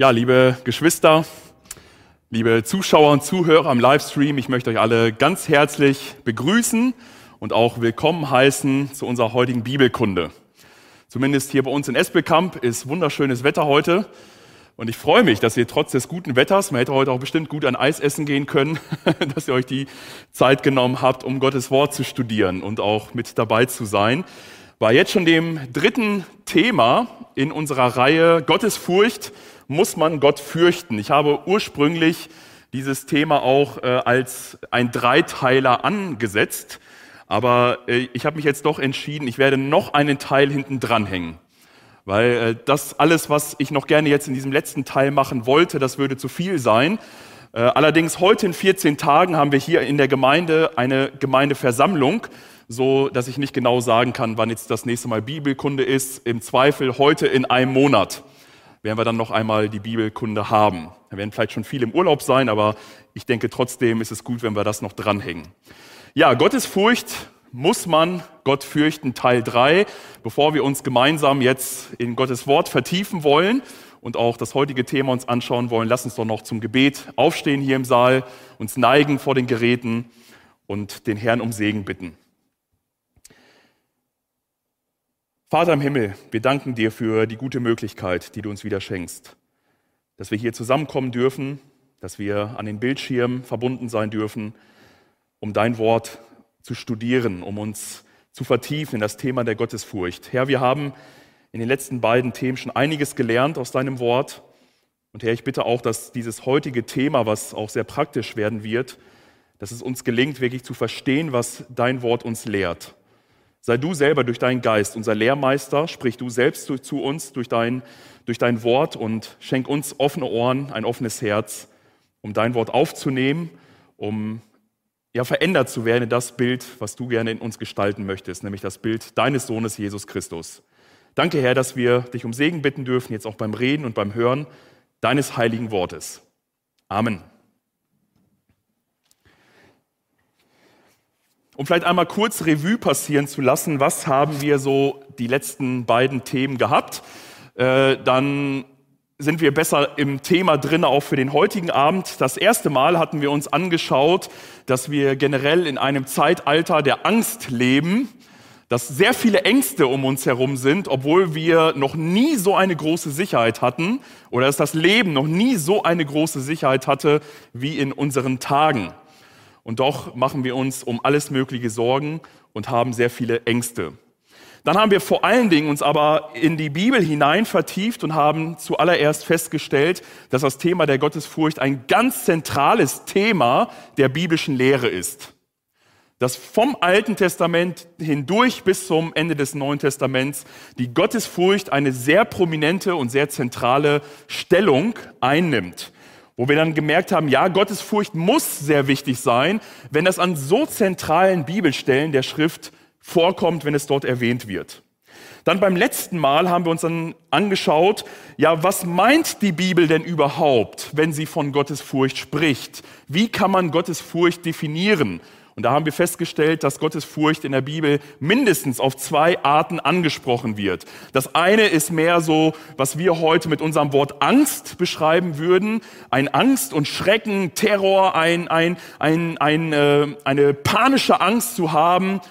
Ja, liebe Geschwister, liebe Zuschauer und Zuhörer am Livestream, ich möchte euch alle ganz herzlich begrüßen und auch willkommen heißen zu unserer heutigen Bibelkunde. Zumindest hier bei uns in Espelkamp ist wunderschönes Wetter heute. Und ich freue mich, dass ihr trotz des guten Wetters, man hätte heute auch bestimmt gut an Eis essen gehen können, dass ihr euch die Zeit genommen habt, um Gottes Wort zu studieren und auch mit dabei zu sein. Bei jetzt schon dem dritten Thema in unserer Reihe Gottesfurcht muss man Gott fürchten. Ich habe ursprünglich dieses Thema auch äh, als ein Dreiteiler angesetzt, aber äh, ich habe mich jetzt doch entschieden, ich werde noch einen Teil hinten dranhängen. Weil äh, das alles, was ich noch gerne jetzt in diesem letzten Teil machen wollte, das würde zu viel sein. Äh, allerdings heute in 14 Tagen haben wir hier in der Gemeinde eine Gemeindeversammlung, so dass ich nicht genau sagen kann, wann jetzt das nächste Mal Bibelkunde ist. Im Zweifel heute in einem Monat werden wir dann noch einmal die Bibelkunde haben. Da werden vielleicht schon viele im Urlaub sein, aber ich denke trotzdem ist es gut, wenn wir das noch dranhängen. Ja, Gottesfurcht muss man Gott fürchten, Teil 3, bevor wir uns gemeinsam jetzt in Gottes Wort vertiefen wollen und auch das heutige Thema uns anschauen wollen, lass uns doch noch zum Gebet aufstehen hier im Saal, uns neigen vor den Geräten und den Herrn um Segen bitten. Vater im Himmel, wir danken dir für die gute Möglichkeit, die du uns wieder schenkst, dass wir hier zusammenkommen dürfen, dass wir an den Bildschirmen verbunden sein dürfen, um dein Wort zu studieren, um uns zu vertiefen in das Thema der Gottesfurcht. Herr, wir haben in den letzten beiden Themen schon einiges gelernt aus deinem Wort. Und Herr, ich bitte auch, dass dieses heutige Thema, was auch sehr praktisch werden wird, dass es uns gelingt, wirklich zu verstehen, was dein Wort uns lehrt. Sei du selber durch deinen Geist unser Lehrmeister, sprich du selbst zu uns durch dein, durch dein Wort und schenk uns offene Ohren, ein offenes Herz, um dein Wort aufzunehmen, um ja, verändert zu werden in das Bild, was du gerne in uns gestalten möchtest, nämlich das Bild deines Sohnes Jesus Christus. Danke, Herr, dass wir dich um Segen bitten dürfen, jetzt auch beim Reden und beim Hören deines heiligen Wortes. Amen. Um vielleicht einmal kurz Revue passieren zu lassen, was haben wir so die letzten beiden Themen gehabt, äh, dann sind wir besser im Thema drin, auch für den heutigen Abend. Das erste Mal hatten wir uns angeschaut, dass wir generell in einem Zeitalter der Angst leben, dass sehr viele Ängste um uns herum sind, obwohl wir noch nie so eine große Sicherheit hatten oder dass das Leben noch nie so eine große Sicherheit hatte wie in unseren Tagen. Und doch machen wir uns um alles Mögliche Sorgen und haben sehr viele Ängste. Dann haben wir vor allen Dingen uns aber in die Bibel hinein vertieft und haben zuallererst festgestellt, dass das Thema der Gottesfurcht ein ganz zentrales Thema der biblischen Lehre ist. Dass vom Alten Testament hindurch bis zum Ende des Neuen Testaments die Gottesfurcht eine sehr prominente und sehr zentrale Stellung einnimmt wo wir dann gemerkt haben, ja, Gottesfurcht muss sehr wichtig sein, wenn das an so zentralen Bibelstellen der Schrift vorkommt, wenn es dort erwähnt wird. Dann beim letzten Mal haben wir uns dann angeschaut, ja, was meint die Bibel denn überhaupt, wenn sie von Gottesfurcht spricht? Wie kann man Gottesfurcht definieren? Und da haben wir festgestellt, dass Gottes Furcht in der Bibel mindestens auf zwei Arten angesprochen wird. Das eine ist mehr so, was wir heute mit unserem Wort Angst beschreiben würden. Ein Angst und Schrecken, Terror, ein, ein, ein, ein, äh, eine panische Angst zu haben.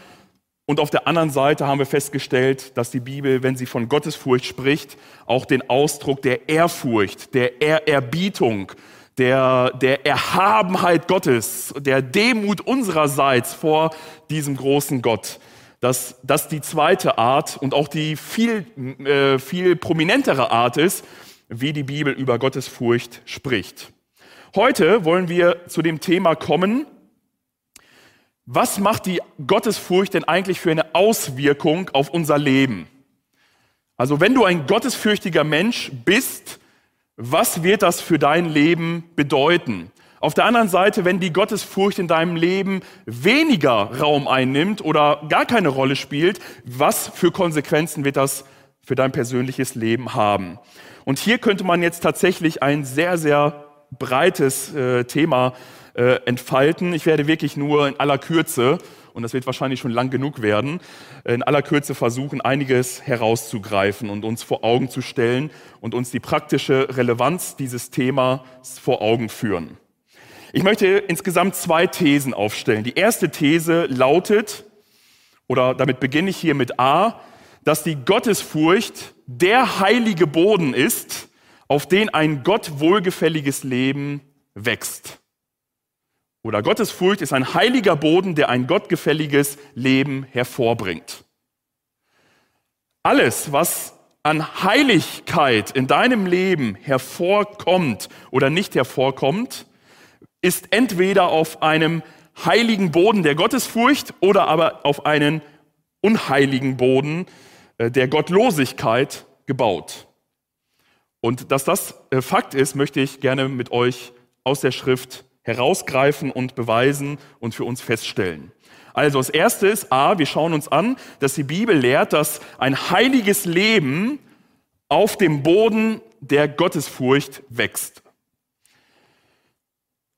Und auf der anderen Seite haben wir festgestellt, dass die Bibel, wenn sie von Gottesfurcht spricht, auch den Ausdruck der Ehrfurcht, der Ehrerbietung, der, der Erhabenheit Gottes, der Demut unsererseits vor diesem großen Gott. Dass das die zweite Art und auch die viel, äh, viel prominentere Art ist, wie die Bibel über Gottes Furcht spricht. Heute wollen wir zu dem Thema kommen, was macht die Gottesfurcht denn eigentlich für eine Auswirkung auf unser Leben? Also wenn du ein gottesfürchtiger Mensch bist, was wird das für dein Leben bedeuten? Auf der anderen Seite, wenn die Gottesfurcht in deinem Leben weniger Raum einnimmt oder gar keine Rolle spielt, was für Konsequenzen wird das für dein persönliches Leben haben? Und hier könnte man jetzt tatsächlich ein sehr, sehr breites äh, Thema äh, entfalten. Ich werde wirklich nur in aller Kürze und das wird wahrscheinlich schon lang genug werden, in aller Kürze versuchen, einiges herauszugreifen und uns vor Augen zu stellen und uns die praktische Relevanz dieses Themas vor Augen führen. Ich möchte insgesamt zwei Thesen aufstellen. Die erste These lautet, oder damit beginne ich hier mit A, dass die Gottesfurcht der heilige Boden ist, auf den ein Gott wohlgefälliges Leben wächst. Oder Gottesfurcht ist ein heiliger Boden, der ein gottgefälliges Leben hervorbringt. Alles, was an Heiligkeit in deinem Leben hervorkommt oder nicht hervorkommt, ist entweder auf einem heiligen Boden der Gottesfurcht oder aber auf einen unheiligen Boden äh, der Gottlosigkeit gebaut. Und dass das äh, Fakt ist, möchte ich gerne mit euch aus der Schrift herausgreifen und beweisen und für uns feststellen. Also das Erste ist, a, wir schauen uns an, dass die Bibel lehrt, dass ein heiliges Leben auf dem Boden der Gottesfurcht wächst.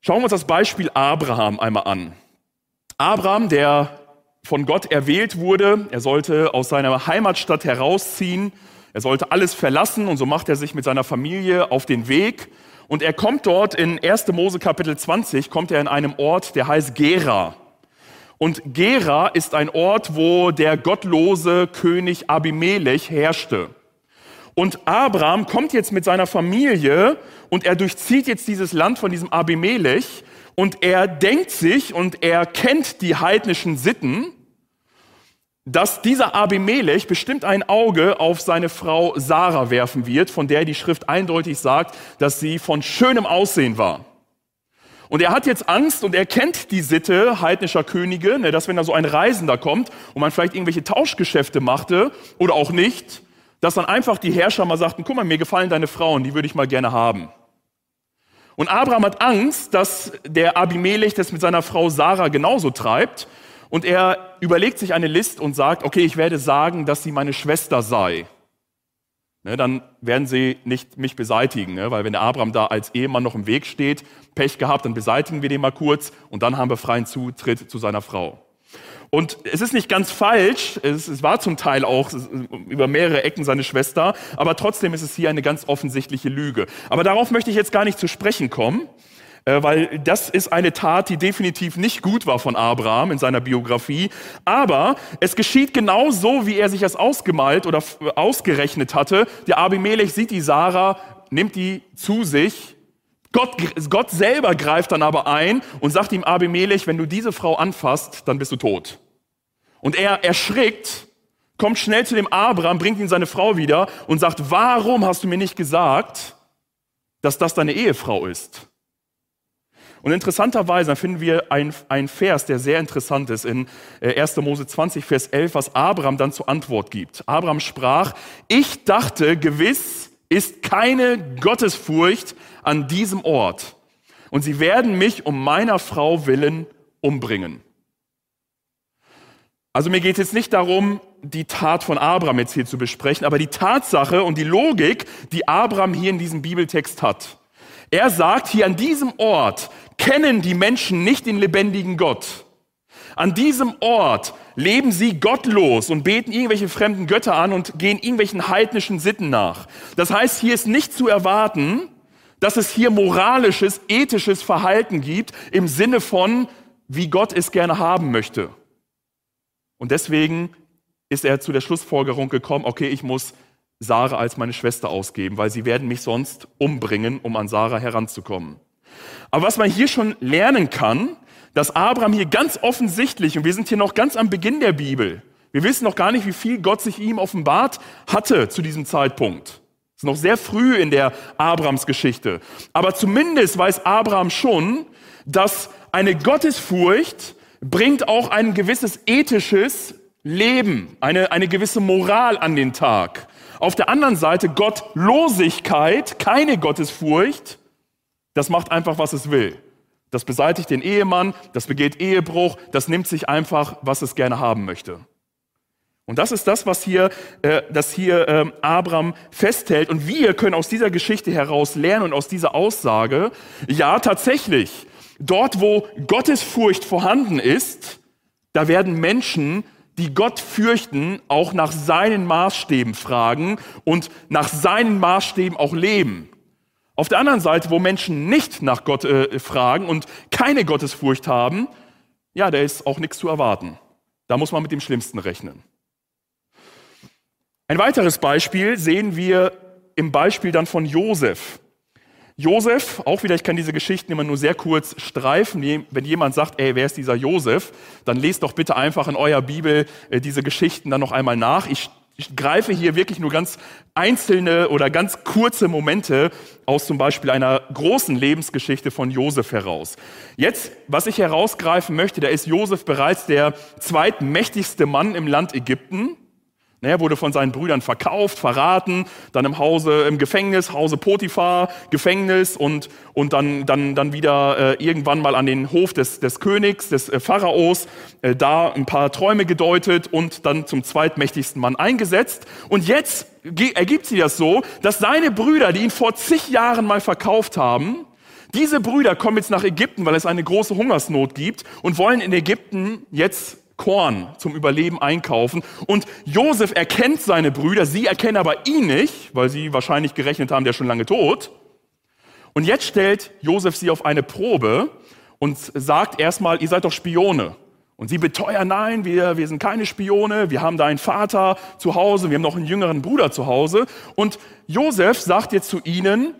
Schauen wir uns das Beispiel Abraham einmal an. Abraham, der von Gott erwählt wurde, er sollte aus seiner Heimatstadt herausziehen, er sollte alles verlassen und so macht er sich mit seiner Familie auf den Weg und er kommt dort in 1. Mose Kapitel 20, kommt er in einem Ort, der heißt Gera. Und Gera ist ein Ort, wo der gottlose König Abimelech herrschte. Und Abraham kommt jetzt mit seiner Familie und er durchzieht jetzt dieses Land von diesem Abimelech und er denkt sich und er kennt die heidnischen Sitten, dass dieser Abimelech bestimmt ein Auge auf seine Frau Sarah werfen wird, von der die Schrift eindeutig sagt, dass sie von schönem Aussehen war. Und er hat jetzt Angst und er kennt die Sitte heidnischer Könige, ne, dass wenn da so ein Reisender kommt und man vielleicht irgendwelche Tauschgeschäfte machte oder auch nicht, dass dann einfach die Herrscher mal sagten, guck mal, mir gefallen deine Frauen, die würde ich mal gerne haben. Und Abraham hat Angst, dass der Abimelech das mit seiner Frau Sarah genauso treibt. Und er überlegt sich eine List und sagt, okay, ich werde sagen, dass sie meine Schwester sei. Ne, dann werden sie nicht mich beseitigen, ne? weil wenn der Abraham da als Ehemann noch im Weg steht, Pech gehabt, dann beseitigen wir den mal kurz und dann haben wir freien Zutritt zu seiner Frau. Und es ist nicht ganz falsch, es, es, war zum Teil auch über mehrere Ecken seine Schwester, aber trotzdem ist es hier eine ganz offensichtliche Lüge. Aber darauf möchte ich jetzt gar nicht zu sprechen kommen, weil das ist eine Tat, die definitiv nicht gut war von Abraham in seiner Biografie. Aber es geschieht genau so, wie er sich das ausgemalt oder ausgerechnet hatte. Der Abimelech sieht die Sarah, nimmt die zu sich Gott, Gott selber greift dann aber ein und sagt ihm Abimelech, wenn du diese Frau anfasst, dann bist du tot. Und er erschrickt, kommt schnell zu dem Abraham, bringt ihn seine Frau wieder und sagt, warum hast du mir nicht gesagt, dass das deine Ehefrau ist? Und interessanterweise finden wir einen Vers, der sehr interessant ist, in 1. Äh, Mose 20, Vers 11, was Abraham dann zur Antwort gibt. Abraham sprach, ich dachte, gewiss ist keine Gottesfurcht an diesem Ort. Und sie werden mich um meiner Frau willen umbringen. Also mir geht es jetzt nicht darum, die Tat von Abraham jetzt hier zu besprechen, aber die Tatsache und die Logik, die Abraham hier in diesem Bibeltext hat. Er sagt, hier an diesem Ort kennen die Menschen nicht den lebendigen Gott. An diesem Ort leben sie gottlos und beten irgendwelche fremden Götter an und gehen irgendwelchen heidnischen Sitten nach. Das heißt, hier ist nicht zu erwarten, dass es hier moralisches, ethisches Verhalten gibt im Sinne von, wie Gott es gerne haben möchte. Und deswegen ist er zu der Schlussfolgerung gekommen, okay, ich muss Sarah als meine Schwester ausgeben, weil sie werden mich sonst umbringen, um an Sarah heranzukommen. Aber was man hier schon lernen kann, dass Abraham hier ganz offensichtlich, und wir sind hier noch ganz am Beginn der Bibel, wir wissen noch gar nicht, wie viel Gott sich ihm offenbart hatte zu diesem Zeitpunkt. Das ist noch sehr früh in der Abrams-Geschichte. Aber zumindest weiß Abraham schon, dass eine Gottesfurcht bringt auch ein gewisses ethisches Leben, eine, eine gewisse Moral an den Tag. Auf der anderen Seite Gottlosigkeit, keine Gottesfurcht, das macht einfach, was es will. Das beseitigt den Ehemann, das begeht Ehebruch, das nimmt sich einfach, was es gerne haben möchte. Und das ist das, was hier, äh, das hier äh, Abraham festhält. Und wir können aus dieser Geschichte heraus lernen und aus dieser Aussage, ja tatsächlich, dort wo Gottesfurcht vorhanden ist, Da werden Menschen, die Gott fürchten, auch nach seinen Maßstäben fragen und nach seinen Maßstäben auch leben. Auf der anderen Seite, wo Menschen nicht nach Gott äh, fragen und keine Gottesfurcht haben, ja, da ist auch nichts zu erwarten. Da muss man mit dem Schlimmsten rechnen. Ein weiteres Beispiel sehen wir im Beispiel dann von Josef. Josef, auch wieder, ich kann diese Geschichten immer nur sehr kurz streifen. Wenn jemand sagt, ey, wer ist dieser Josef, dann lest doch bitte einfach in eurer Bibel äh, diese Geschichten dann noch einmal nach. Ich, ich greife hier wirklich nur ganz einzelne oder ganz kurze Momente aus zum Beispiel einer großen Lebensgeschichte von Josef heraus. Jetzt, was ich herausgreifen möchte, da ist Josef bereits der zweitmächtigste Mann im Land Ägypten. Ne, er wurde von seinen Brüdern verkauft, verraten, dann im Hause, im Gefängnis, Hause Potiphar, Gefängnis und, und dann, dann, dann wieder äh, irgendwann mal an den Hof des, des Königs, des äh, Pharaos, äh, da ein paar Träume gedeutet und dann zum zweitmächtigsten Mann eingesetzt. Und jetzt ergibt sich das so, dass seine Brüder, die ihn vor zig Jahren mal verkauft haben, diese Brüder kommen jetzt nach Ägypten, weil es eine große Hungersnot gibt und wollen in Ägypten jetzt Korn zum Überleben einkaufen. Und Josef erkennt seine Brüder, sie erkennen aber ihn nicht, weil sie wahrscheinlich gerechnet haben, der ist schon lange tot. Und jetzt stellt Josef sie auf eine Probe und sagt erstmal, ihr seid doch Spione. Und sie beteuern, nein, wir, wir sind keine Spione, wir haben da einen Vater zu Hause, wir haben noch einen jüngeren Bruder zu Hause. Und Josef sagt jetzt zu ihnen,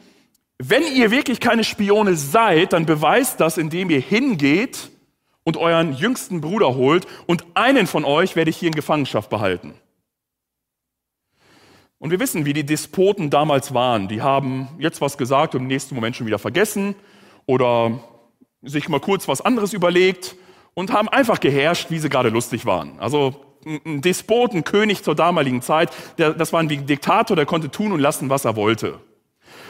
wenn ihr wirklich keine Spione seid, dann beweist das, indem ihr hingeht und euren jüngsten Bruder holt und einen von euch werde ich hier in Gefangenschaft behalten. Und wir wissen, wie die Despoten damals waren. Die haben jetzt was gesagt und im nächsten Moment schon wieder vergessen oder sich mal kurz was anderes überlegt und haben einfach geherrscht, wie sie gerade lustig waren. Also ein Despoten, König zur damaligen Zeit, der, das war ein Diktator, der konnte tun und lassen, was er wollte.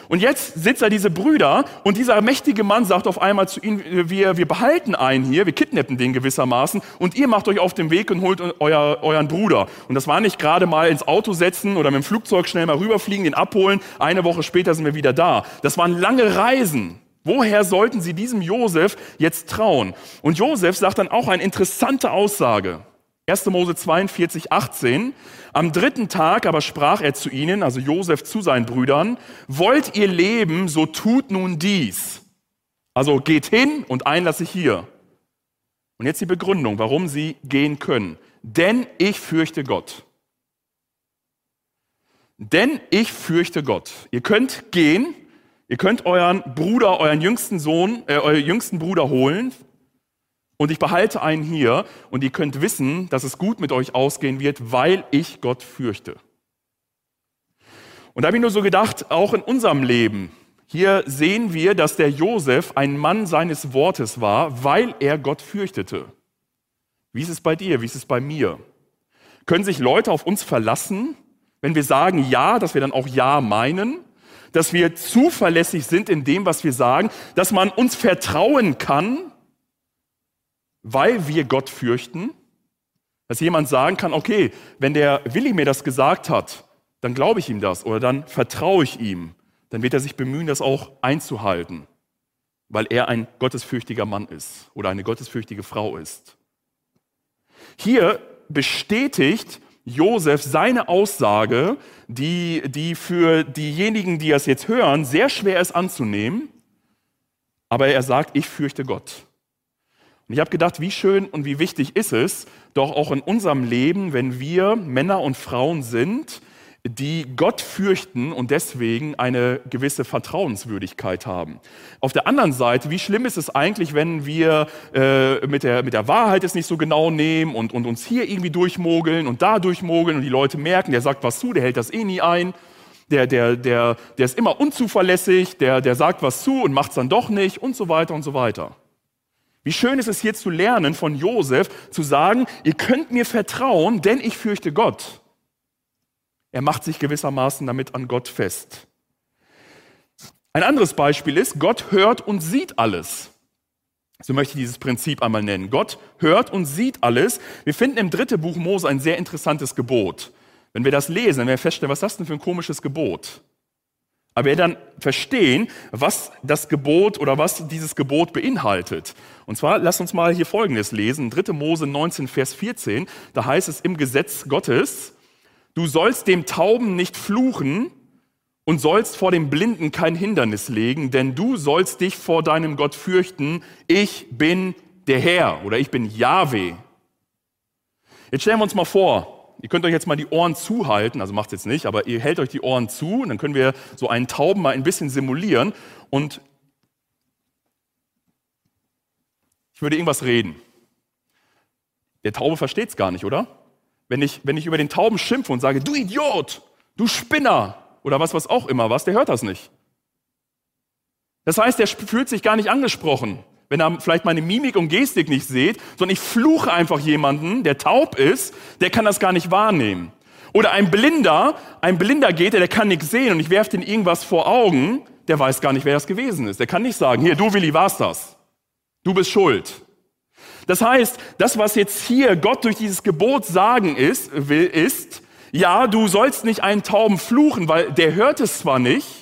Und jetzt sitzt da diese Brüder und dieser mächtige Mann sagt auf einmal zu ihnen, wir, wir behalten einen hier, wir kidnappen den gewissermaßen und ihr macht euch auf den Weg und holt euer, euren Bruder. Und das war nicht gerade mal ins Auto setzen oder mit dem Flugzeug schnell mal rüberfliegen, den abholen, eine Woche später sind wir wieder da. Das waren lange Reisen. Woher sollten sie diesem Josef jetzt trauen? Und Josef sagt dann auch eine interessante Aussage. 1. Mose 42, 18. Am dritten Tag aber sprach er zu ihnen, also Josef zu seinen Brüdern, wollt ihr leben, so tut nun dies. Also geht hin und einlass sich hier. Und jetzt die Begründung, warum sie gehen können. Denn ich fürchte Gott. Denn ich fürchte Gott. Ihr könnt gehen, ihr könnt euren Bruder, euren jüngsten Sohn, äh, euren jüngsten Bruder holen, und ich behalte einen hier und ihr könnt wissen, dass es gut mit euch ausgehen wird, weil ich Gott fürchte. Und da habe ich nur so gedacht, auch in unserem Leben, hier sehen wir, dass der Josef ein Mann seines Wortes war, weil er Gott fürchtete. Wie ist es bei dir? Wie ist es bei mir? Können sich Leute auf uns verlassen, wenn wir sagen Ja, dass wir dann auch Ja meinen? Dass wir zuverlässig sind in dem, was wir sagen? Dass man uns vertrauen kann? Weil wir Gott fürchten, dass jemand sagen kann, okay, wenn der Willi mir das gesagt hat, dann glaube ich ihm das oder dann vertraue ich ihm. Dann wird er sich bemühen, das auch einzuhalten, weil er ein gottesfürchtiger Mann ist oder eine gottesfürchtige Frau ist. Hier bestätigt Josef seine Aussage, die, die für diejenigen, die das jetzt hören, sehr schwer ist anzunehmen. Aber er sagt, ich fürchte Gott. Und ich habe gedacht, wie schön und wie wichtig ist es, doch auch in unserem Leben, wenn wir Männer und Frauen sind, die Gott fürchten und deswegen eine gewisse Vertrauenswürdigkeit haben. Auf der anderen Seite, wie schlimm ist es eigentlich, wenn wir äh, mit, der, mit der Wahrheit es nicht so genau nehmen und, und uns hier irgendwie durchmogeln und da durchmogeln und die Leute merken, der sagt was zu, der hält das eh nie ein, der, der, der, der ist immer unzuverlässig, der, der sagt was zu und macht es dann doch nicht und so weiter und so weiter. Wie schön ist es hier zu lernen von Josef, zu sagen, ihr könnt mir vertrauen, denn ich fürchte Gott. Er macht sich gewissermaßen damit an Gott fest. Ein anderes Beispiel ist, Gott hört und sieht alles. So möchte ich dieses Prinzip einmal nennen. Gott hört und sieht alles. Wir finden im dritten Buch Mose ein sehr interessantes Gebot. Wenn wir das lesen, werden wir feststellen, was ist das denn für ein komisches Gebot? Aber wir dann verstehen, was das Gebot oder was dieses Gebot beinhaltet. Und zwar, lasst uns mal hier Folgendes lesen. 3. Mose 19, Vers 14. Da heißt es im Gesetz Gottes, du sollst dem Tauben nicht fluchen und sollst vor dem Blinden kein Hindernis legen, denn du sollst dich vor deinem Gott fürchten. Ich bin der Herr oder ich bin Yahweh. Jetzt stellen wir uns mal vor, Ihr könnt euch jetzt mal die Ohren zuhalten, also macht es jetzt nicht, aber ihr hält euch die Ohren zu und dann können wir so einen Tauben mal ein bisschen simulieren und ich würde irgendwas reden. Der Taube versteht es gar nicht, oder? Wenn ich, wenn ich über den Tauben schimpfe und sage, du Idiot, du Spinner oder was, was auch immer was, der hört das nicht. Das heißt, der fühlt sich gar nicht angesprochen wenn er vielleicht meine Mimik und Gestik nicht seht, sondern ich fluche einfach jemanden, der taub ist, der kann das gar nicht wahrnehmen. Oder ein Blinder, ein Blinder geht, der kann nichts sehen und ich werfe den irgendwas vor Augen, der weiß gar nicht, wer das gewesen ist. Der kann nicht sagen, hier, du Willi, warst das. Du bist schuld. Das heißt, das, was jetzt hier Gott durch dieses Gebot sagen ist, will, ist, ja, du sollst nicht einen Tauben fluchen, weil der hört es zwar nicht,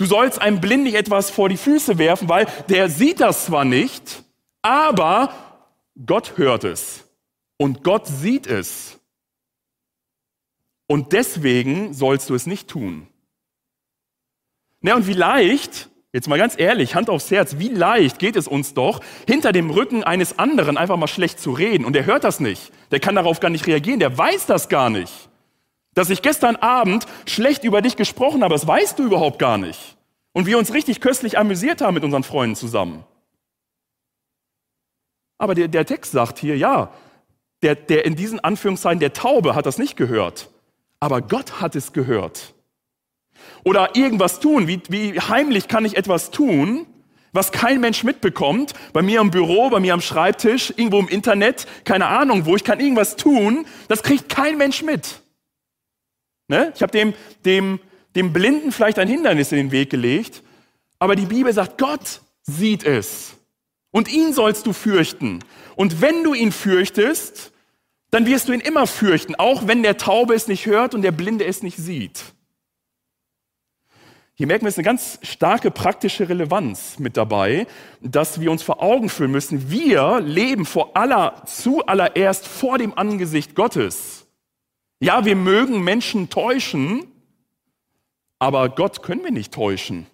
Du sollst einem Blinden nicht etwas vor die Füße werfen, weil der sieht das zwar nicht, aber Gott hört es und Gott sieht es. Und deswegen sollst du es nicht tun. Na, und wie leicht, jetzt mal ganz ehrlich, Hand aufs Herz, wie leicht geht es uns doch, hinter dem Rücken eines anderen einfach mal schlecht zu reden. Und der hört das nicht. Der kann darauf gar nicht reagieren. Der weiß das gar nicht. Dass ich gestern Abend schlecht über dich gesprochen habe, das weißt du überhaupt gar nicht. Und wir uns richtig köstlich amüsiert haben mit unseren Freunden zusammen. Aber der, der Text sagt hier, ja, der, der in diesen Anführungszeichen der Taube hat das nicht gehört. Aber Gott hat es gehört. Oder irgendwas tun, wie, wie heimlich kann ich etwas tun, was kein Mensch mitbekommt, bei mir im Büro, bei mir am Schreibtisch, irgendwo im Internet, keine Ahnung wo, ich kann irgendwas tun, das kriegt kein Mensch mit. Ne? Ich habe dem, dem, dem Blinden vielleicht ein Hindernis in den Weg gelegt, aber die Bibel sagt, Gott sieht es. Und ihn sollst du fürchten. Und wenn du ihn fürchtest, dann wirst du ihn immer fürchten, auch wenn der Taube es nicht hört und der Blinde es nicht sieht. Hier merken wir, es eine ganz starke praktische Relevanz mit dabei, dass wir uns vor Augen führen müssen, wir leben vor aller, zuallererst vor dem Angesicht Gottes. Ja, wir mögen Menschen täuschen, aber Gott können wir nicht täuschen.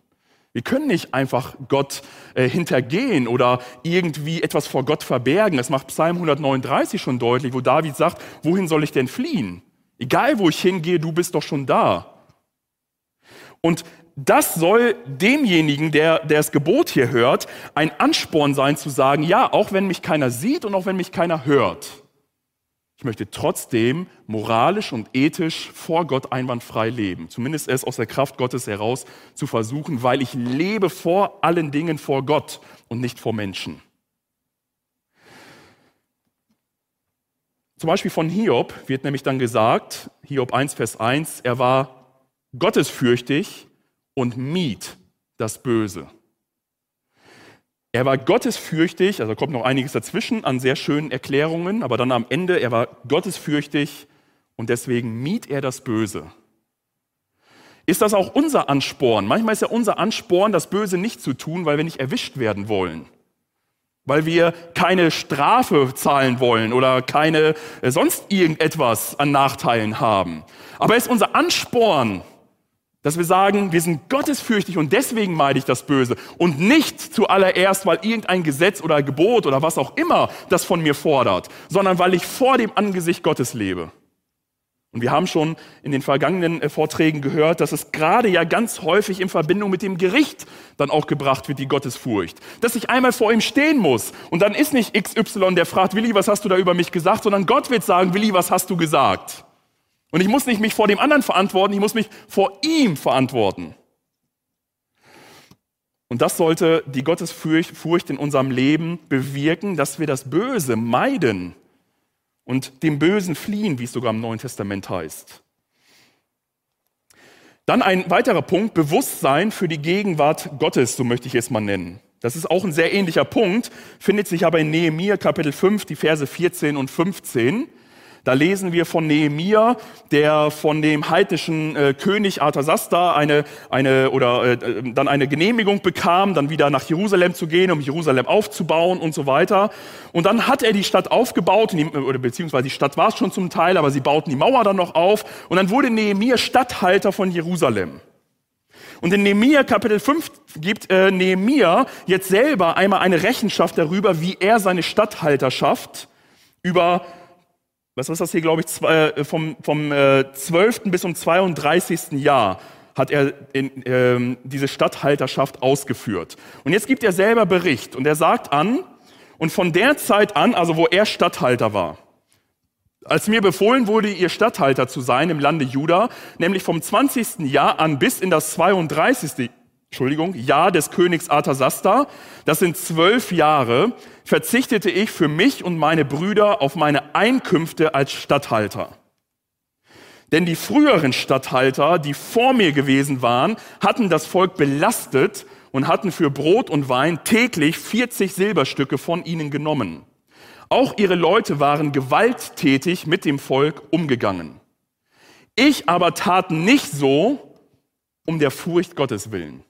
Wir können nicht einfach Gott äh, hintergehen oder irgendwie etwas vor Gott verbergen. Das macht Psalm 139 schon deutlich, wo David sagt, wohin soll ich denn fliehen? Egal wo ich hingehe, du bist doch schon da. Und das soll demjenigen, der, der das Gebot hier hört, ein Ansporn sein zu sagen, ja, auch wenn mich keiner sieht und auch wenn mich keiner hört, ich möchte trotzdem moralisch und ethisch vor Gott einwandfrei leben. Zumindest es aus der Kraft Gottes heraus zu versuchen, weil ich lebe vor allen Dingen vor Gott und nicht vor Menschen. Zum Beispiel von Hiob wird nämlich dann gesagt, Hiob 1, Vers 1, er war gottesfürchtig und mied das Böse. Er war gottesfürchtig, also kommt noch einiges dazwischen an sehr schönen Erklärungen, aber dann am Ende, er war gottesfürchtig und deswegen mied er das Böse. Ist das auch unser Ansporn? Manchmal ist ja unser Ansporn, das Böse nicht zu tun, weil wir nicht erwischt werden wollen. Weil wir keine Strafe zahlen wollen oder keine äh, sonst irgendetwas an Nachteilen haben. Aber ist unser Ansporn, dass wir sagen, wir sind gottesfürchtig und deswegen meide ich das Böse und nicht zuallererst, weil irgendein Gesetz oder Gebot oder was auch immer das von mir fordert, sondern weil ich vor dem Angesicht Gottes lebe. Und wir haben schon in den vergangenen äh, Vorträgen gehört, dass es gerade ja ganz häufig in Verbindung mit dem Gericht dann auch gebracht wird, die Gottesfurcht. Dass ich einmal vor ihm stehen muss und dann ist nicht XY, der fragt, Willi, was hast du da über mich gesagt, sondern Gott wird sagen, Willi, was hast du gesagt? Und ich muss nicht mich vor dem anderen verantworten, ich muss mich vor ihm verantworten. Und das sollte die Gottesfurcht in unserem Leben bewirken, dass wir das Böse meiden und dem Bösen fliehen, wie es sogar im Neuen Testament heißt. Dann ein weiterer Punkt, Bewusstsein für die Gegenwart Gottes, so möchte ich es mal nennen. Das ist auch ein sehr ähnlicher Punkt, findet sich aber in Nehemiah Kapitel 5, die Verse 14 und 15. Da lesen wir von Nehemia, der von dem heidnischen äh, König Arthasasta eine, eine, oder äh, dann eine Genehmigung bekam, dann wieder nach Jerusalem zu gehen, um Jerusalem aufzubauen und so weiter. Und dann hat er die Stadt aufgebaut, oder beziehungsweise die Stadt war es schon zum Teil, aber sie bauten die Mauer dann noch auf. Und dann wurde Nehemia Statthalter von Jerusalem. Und in Nehemia Kapitel 5 gibt äh, Nehemia jetzt selber einmal eine Rechenschaft darüber, wie er seine Statthalterschaft über, was ist das hier, glaube ich, zwei, äh, vom, vom äh, 12. bis zum 32. Jahr hat er in, äh, diese Statthalterschaft ausgeführt. Und jetzt gibt er selber Bericht und er sagt an, und von der Zeit an, also wo er Statthalter war, als mir befohlen wurde, ihr Statthalter zu sein im Lande Juda, nämlich vom 20. Jahr an bis in das 32. Entschuldigung, Jahr des Königs Arthasasta, das sind zwölf Jahre, verzichtete ich für mich und meine Brüder auf meine Einkünfte als Statthalter. Denn die früheren Statthalter, die vor mir gewesen waren, hatten das Volk belastet und hatten für Brot und Wein täglich 40 Silberstücke von ihnen genommen. Auch ihre Leute waren gewalttätig mit dem Volk umgegangen. Ich aber tat nicht so um der Furcht Gottes willen.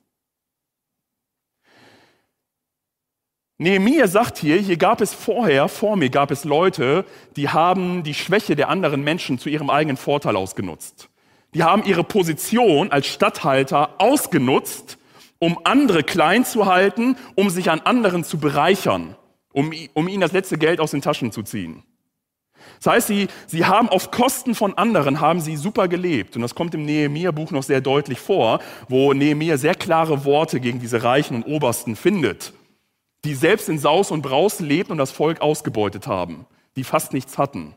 Nehemiah sagt hier, hier gab es vorher, vor mir gab es Leute, die haben die Schwäche der anderen Menschen zu ihrem eigenen Vorteil ausgenutzt. Die haben ihre Position als Statthalter ausgenutzt, um andere klein zu halten, um sich an anderen zu bereichern um, um ihnen das letzte Geld aus den Taschen zu ziehen. Das heißt, sie, sie haben auf Kosten von anderen, haben sie super gelebt. Und das kommt im Nehemiah-Buch noch sehr deutlich vor, wo Nehemiah sehr klare Worte gegen diese Reichen und Obersten findet, die selbst in Saus und Braus lebten und das Volk ausgebeutet haben, die fast nichts hatten.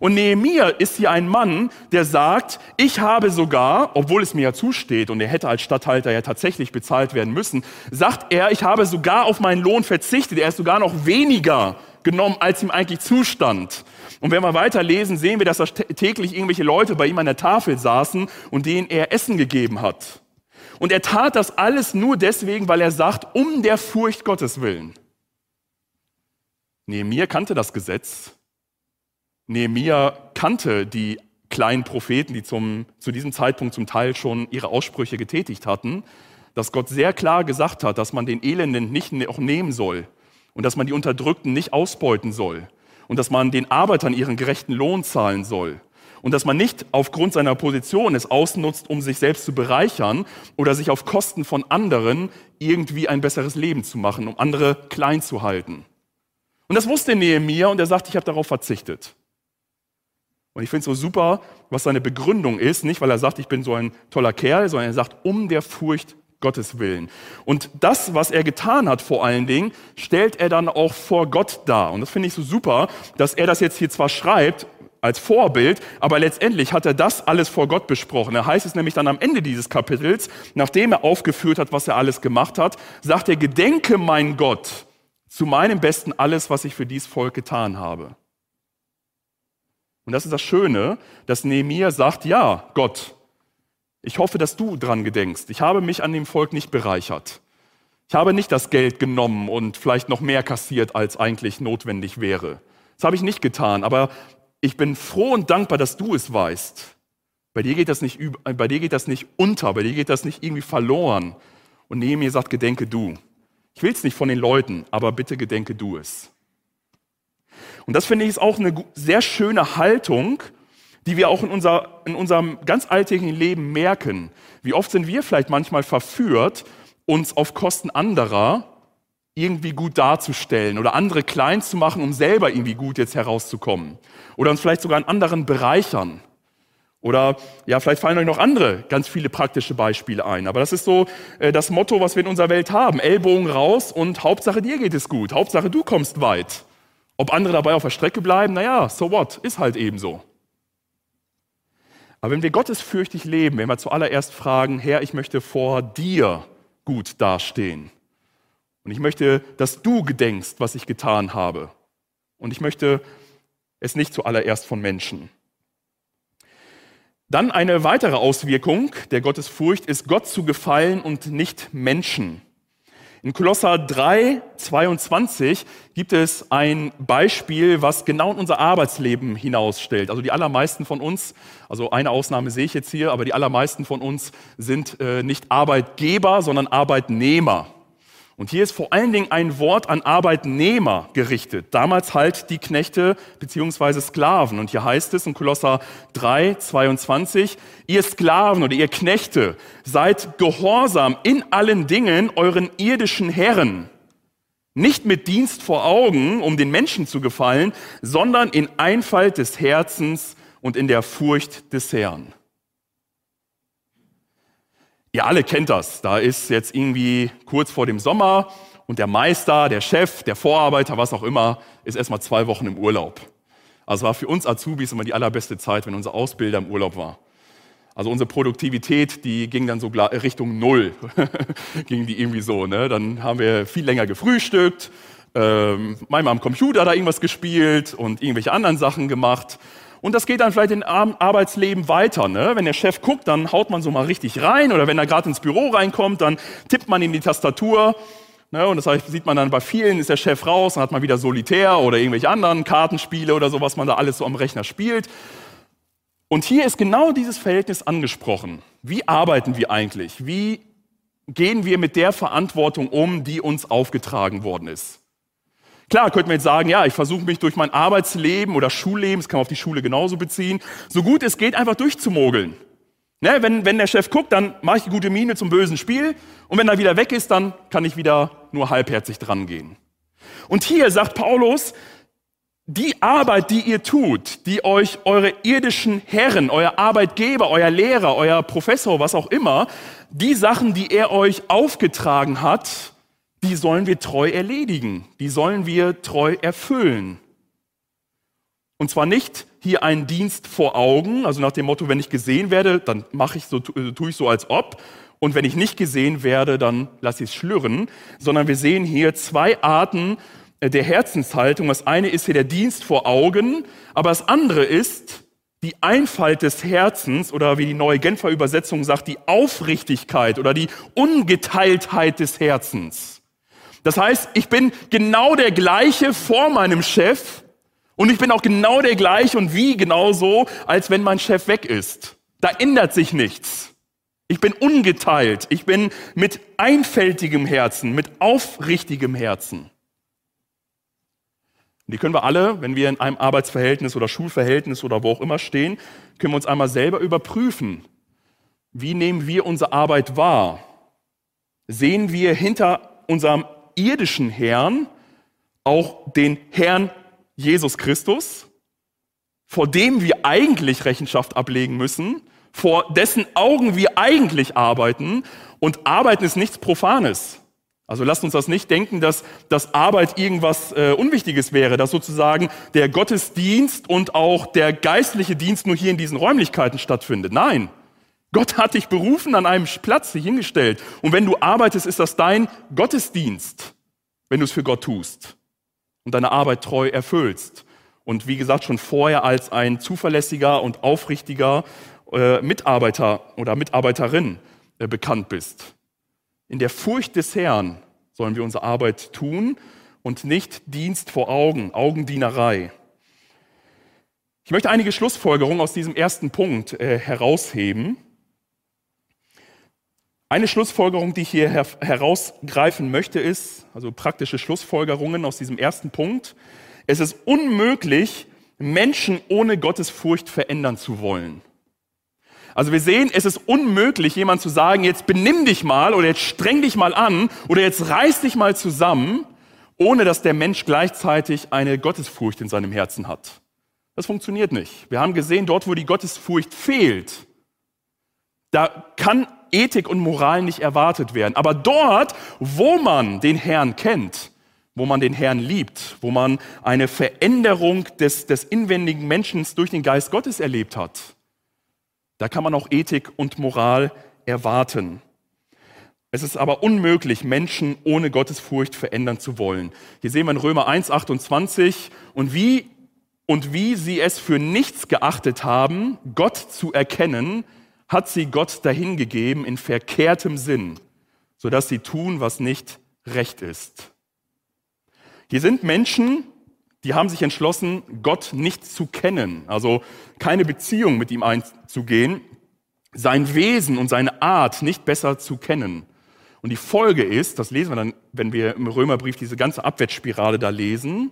Und Nehemia ist hier ein Mann, der sagt, ich habe sogar, obwohl es mir ja zusteht und er hätte als Statthalter ja tatsächlich bezahlt werden müssen, sagt er, ich habe sogar auf meinen Lohn verzichtet. Er ist sogar noch weniger genommen, als ihm eigentlich zustand. Und wenn wir weiterlesen, sehen wir, dass da täglich irgendwelche Leute bei ihm an der Tafel saßen und denen er Essen gegeben hat. Und er tat das alles nur deswegen, weil er sagt, um der Furcht Gottes willen. Nehemiah kannte das Gesetz Nehemia kannte die kleinen Propheten, die zum, zu diesem Zeitpunkt zum Teil schon ihre Aussprüche getätigt hatten, dass Gott sehr klar gesagt hat, dass man den Elenden nicht auch nehmen soll und dass man die Unterdrückten nicht ausbeuten soll und dass man den Arbeitern ihren gerechten Lohn zahlen soll und dass man nicht aufgrund seiner Position es ausnutzt, um sich selbst zu bereichern oder sich auf Kosten von anderen irgendwie ein besseres Leben zu machen, um andere klein zu halten. Und das wusste Nehemia und er sagt, ich habe darauf verzichtet. Und ich finde es so super, was seine Begründung ist, nicht weil er sagt, ich bin so ein toller Kerl, sondern er sagt, um der Furcht Gottes willen. Und das, was er getan hat vor allen Dingen, stellt er dann auch vor Gott dar. Und das finde ich so super, dass er das jetzt hier zwar schreibt als Vorbild, aber letztendlich hat er das alles vor Gott besprochen. Da heißt es nämlich dann am Ende dieses Kapitels, nachdem er aufgeführt hat, was er alles gemacht hat, sagt er, gedenke mein Gott zu meinem Besten alles, was ich für dies Volk getan habe. Und das ist das Schöne, dass Nehemiah sagt, ja, Gott, ich hoffe, dass du dran gedenkst. Ich habe mich an dem Volk nicht bereichert. Ich habe nicht das Geld genommen und vielleicht noch mehr kassiert, als eigentlich notwendig wäre. Das habe ich nicht getan, aber ich bin froh und dankbar, dass du es weißt. Bei dir geht das nicht, bei dir geht das nicht unter, bei dir geht das nicht irgendwie verloren. Und Nehemiah sagt, gedenke du. Ich will es nicht von den Leuten, aber bitte gedenke du es. Und das finde ich ist auch eine sehr schöne Haltung, die wir auch in, unser, in unserem ganz alltäglichen Leben merken. Wie oft sind wir vielleicht manchmal verführt, uns auf Kosten anderer irgendwie gut darzustellen oder andere klein zu machen, um selber irgendwie gut jetzt herauszukommen. Oder uns vielleicht sogar an anderen bereichern. Oder ja, vielleicht fallen euch noch andere ganz viele praktische Beispiele ein. Aber das ist so äh, das Motto, was wir in unserer Welt haben. Ellbogen raus und Hauptsache dir geht es gut. Hauptsache du kommst weit. Ob andere dabei auf der Strecke bleiben, naja, so what, ist halt eben so. Aber wenn wir gottesfürchtig leben, wenn wir zuallererst fragen, Herr, ich möchte vor dir gut dastehen. Und ich möchte, dass du gedenkst, was ich getan habe. Und ich möchte es nicht zuallererst von Menschen. Dann eine weitere Auswirkung der Gottesfurcht ist, Gott zu gefallen und nicht Menschen. In Kolosser 3, 22 gibt es ein Beispiel, was genau in unser Arbeitsleben hinausstellt. Also die allermeisten von uns, also eine Ausnahme sehe ich jetzt hier, aber die allermeisten von uns sind äh, nicht Arbeitgeber, sondern Arbeitnehmer. Und hier ist vor allen Dingen ein Wort an Arbeitnehmer gerichtet. Damals halt die Knechte beziehungsweise Sklaven. Und hier heißt es in Kolosser 3, 22, ihr Sklaven oder ihr Knechte, seid gehorsam in allen Dingen euren irdischen Herren. Nicht mit Dienst vor Augen, um den Menschen zu gefallen, sondern in Einfalt des Herzens und in der Furcht des Herrn. Ihr alle kennt das. Da ist jetzt irgendwie kurz vor dem Sommer und der Meister, der Chef, der Vorarbeiter, was auch immer, ist erstmal zwei Wochen im Urlaub. Also war für uns Azubis immer die allerbeste Zeit, wenn unser Ausbilder im Urlaub war. Also unsere Produktivität, die ging dann so Richtung Null, ging die irgendwie so. Ne? Dann haben wir viel länger gefrühstückt, ähm, manchmal am Computer da irgendwas gespielt und irgendwelche anderen Sachen gemacht. Und das geht dann vielleicht im Arbeitsleben weiter. Ne? Wenn der Chef guckt, dann haut man so mal richtig rein. Oder wenn er gerade ins Büro reinkommt, dann tippt man in die Tastatur. Ne? Und das sieht man dann bei vielen, ist der Chef raus, dann hat man wieder Solitär oder irgendwelche anderen Kartenspiele oder so, was man da alles so am Rechner spielt. Und hier ist genau dieses Verhältnis angesprochen. Wie arbeiten wir eigentlich? Wie gehen wir mit der Verantwortung um, die uns aufgetragen worden ist? Klar, könnte man jetzt sagen, ja, ich versuche mich durch mein Arbeitsleben oder Schulleben, das kann man auf die Schule genauso beziehen, so gut es geht, einfach durchzumogeln. Ne, wenn, wenn der Chef guckt, dann mache ich die gute Miene zum bösen Spiel und wenn er wieder weg ist, dann kann ich wieder nur halbherzig drangehen. Und hier sagt Paulus, die Arbeit, die ihr tut, die euch eure irdischen Herren, euer Arbeitgeber, euer Lehrer, euer Professor, was auch immer, die Sachen, die er euch aufgetragen hat, die sollen wir treu erledigen, die sollen wir treu erfüllen. Und zwar nicht hier einen Dienst vor Augen, also nach dem Motto, wenn ich gesehen werde, dann mache ich so, äh, tue ich so als ob. Und wenn ich nicht gesehen werde, dann lasse ich es schlürren, sondern wir sehen hier zwei Arten äh, der Herzenshaltung. Das eine ist hier der Dienst vor Augen, aber das andere ist die Einfalt des Herzens oder wie die neue Genfer Übersetzung sagt, die Aufrichtigkeit oder die Ungeteiltheit des Herzens. Das heißt, ich bin genau der gleiche vor meinem Chef und ich bin auch genau der gleiche und wie genauso, als wenn mein Chef weg ist. Da ändert sich nichts. Ich bin ungeteilt. Ich bin mit einfältigem Herzen, mit aufrichtigem Herzen. Und die können wir alle, wenn wir in einem Arbeitsverhältnis oder Schulverhältnis oder wo auch immer stehen, können wir uns einmal selber überprüfen. Wie nehmen wir unsere Arbeit wahr? Sehen wir hinter unserem irdischen Herrn auch den Herrn Jesus Christus, vor dem wir eigentlich Rechenschaft ablegen müssen, vor dessen Augen wir eigentlich arbeiten. Und arbeiten ist nichts Profanes. Also lasst uns das nicht denken, dass, dass Arbeit irgendwas äh, Unwichtiges wäre, dass sozusagen der Gottesdienst und auch der geistliche Dienst nur hier in diesen Räumlichkeiten stattfindet. Nein, Gott hat dich berufen, an einem Platz dich hingestellt. Und wenn du arbeitest, ist das dein Gottesdienst, wenn du es für Gott tust und deine Arbeit treu erfüllst. Und wie gesagt, schon vorher als ein zuverlässiger und aufrichtiger äh, Mitarbeiter oder Mitarbeiterin äh, bekannt bist. In der Furcht des Herrn sollen wir unsere Arbeit tun und nicht Dienst vor Augen, Augendienerei. Ich möchte einige Schlussfolgerungen aus diesem ersten Punkt äh, herausheben. Eine Schlussfolgerung, die ich hier her herausgreifen möchte, ist, also praktische Schlussfolgerungen aus diesem ersten Punkt. Es ist unmöglich, Menschen ohne Gottesfurcht verändern zu wollen. Also wir sehen, es ist unmöglich, jemand zu sagen, jetzt benimm dich mal oder jetzt streng dich mal an oder jetzt reiß dich mal zusammen, ohne dass der Mensch gleichzeitig eine Gottesfurcht in seinem Herzen hat. Das funktioniert nicht. Wir haben gesehen, dort, wo die Gottesfurcht fehlt, da kann Ethik und Moral nicht erwartet werden. Aber dort, wo man den Herrn kennt, wo man den Herrn liebt, wo man eine Veränderung des, des inwendigen Menschen durch den Geist Gottes erlebt hat, da kann man auch Ethik und Moral erwarten. Es ist aber unmöglich, Menschen ohne Gottesfurcht verändern zu wollen. Hier sehen wir in Römer 1, 28, und wie, und wie sie es für nichts geachtet haben, Gott zu erkennen, hat sie Gott dahingegeben in verkehrtem Sinn, sodass sie tun, was nicht recht ist. Hier sind Menschen, die haben sich entschlossen, Gott nicht zu kennen, also keine Beziehung mit ihm einzugehen, sein Wesen und seine Art nicht besser zu kennen. Und die Folge ist, das lesen wir dann, wenn wir im Römerbrief diese ganze Abwärtsspirale da lesen,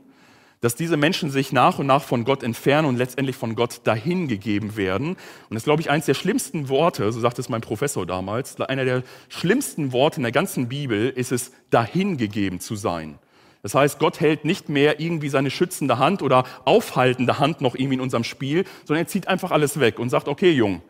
dass diese Menschen sich nach und nach von Gott entfernen und letztendlich von Gott dahingegeben werden. Und das ist, glaube ich, eines der schlimmsten Worte, so sagt es mein Professor damals, einer der schlimmsten Worte in der ganzen Bibel ist es, dahingegeben zu sein. Das heißt, Gott hält nicht mehr irgendwie seine schützende Hand oder aufhaltende Hand noch irgendwie in unserem Spiel, sondern er zieht einfach alles weg und sagt, okay, Jung,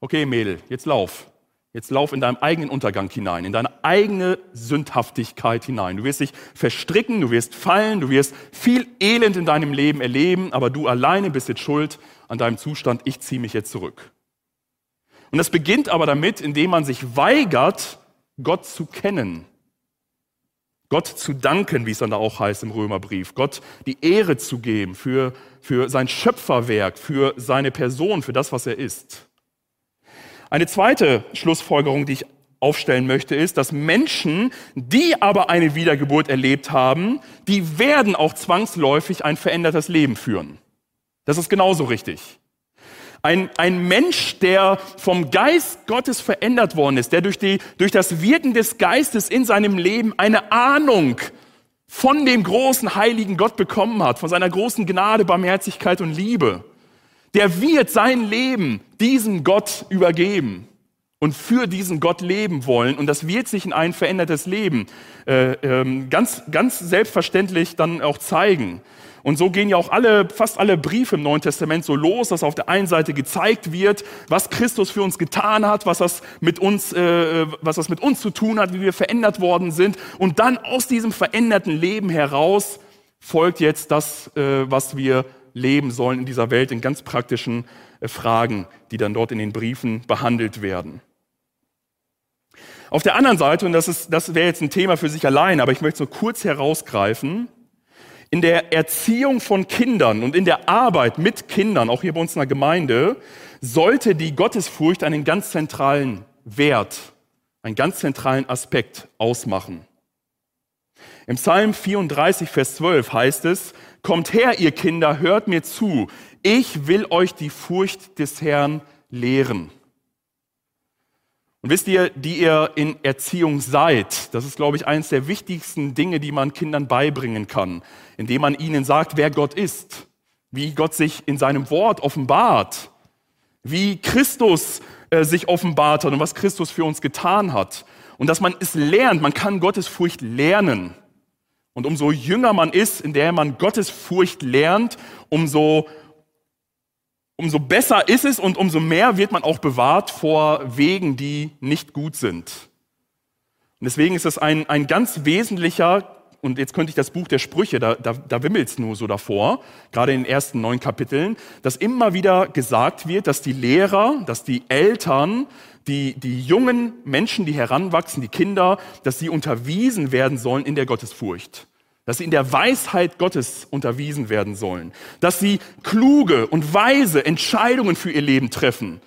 okay, Mädel, jetzt lauf. Jetzt lauf in deinem eigenen Untergang hinein, in deine eigene Sündhaftigkeit hinein. Du wirst dich verstricken, du wirst fallen, du wirst viel Elend in deinem Leben erleben, aber du alleine bist jetzt schuld an deinem Zustand. Ich ziehe mich jetzt zurück. Und das beginnt aber damit, indem man sich weigert, Gott zu kennen. Gott zu danken, wie es dann da auch heißt im Römerbrief. Gott die Ehre zu geben für, für sein Schöpferwerk, für seine Person, für das, was er ist. Eine zweite Schlussfolgerung, die ich aufstellen möchte, ist, dass Menschen, die aber eine Wiedergeburt erlebt haben, die werden auch zwangsläufig ein verändertes Leben führen. Das ist genauso richtig. Ein, ein Mensch, der vom Geist Gottes verändert worden ist, der durch, die, durch das Wirken des Geistes in seinem Leben eine Ahnung von dem großen heiligen Gott bekommen hat, von seiner großen Gnade, Barmherzigkeit und Liebe, der wird sein Leben diesem Gott übergeben und für diesen Gott leben wollen. Und das wird sich in ein verändertes Leben äh, ähm, ganz, ganz selbstverständlich dann auch zeigen. Und so gehen ja auch alle, fast alle Briefe im Neuen Testament so los, dass auf der einen Seite gezeigt wird, was Christus für uns getan hat, was das mit uns, äh, was das mit uns zu tun hat, wie wir verändert worden sind. Und dann aus diesem veränderten Leben heraus folgt jetzt das, äh, was wir leben sollen in dieser Welt in ganz praktischen äh, Fragen, die dann dort in den Briefen behandelt werden. Auf der anderen Seite, und das, ist, das wäre jetzt ein Thema für sich allein, aber ich möchte es nur kurz herausgreifen, in der Erziehung von Kindern und in der Arbeit mit Kindern, auch hier bei uns in der Gemeinde, sollte die Gottesfurcht einen ganz zentralen Wert, einen ganz zentralen Aspekt ausmachen. Im Psalm 34, Vers 12 heißt es, Kommt her, ihr Kinder, hört mir zu. Ich will euch die Furcht des Herrn lehren. Und wisst ihr, die ihr in Erziehung seid, das ist, glaube ich, eines der wichtigsten Dinge, die man Kindern beibringen kann, indem man ihnen sagt, wer Gott ist, wie Gott sich in seinem Wort offenbart, wie Christus äh, sich offenbart hat und was Christus für uns getan hat. Und dass man es lernt, man kann Gottes Furcht lernen. Und umso jünger man ist, in der man Gottes Furcht lernt, umso, umso besser ist es und umso mehr wird man auch bewahrt vor Wegen, die nicht gut sind. Und deswegen ist es ein, ein ganz wesentlicher, und jetzt könnte ich das Buch der Sprüche, da, da, da wimmelt es nur so davor, gerade in den ersten neun Kapiteln, dass immer wieder gesagt wird, dass die Lehrer, dass die Eltern die, die jungen Menschen, die heranwachsen, die Kinder, dass sie unterwiesen werden sollen in der Gottesfurcht. Dass sie in der Weisheit Gottes unterwiesen werden sollen. Dass sie kluge und weise Entscheidungen für ihr Leben treffen.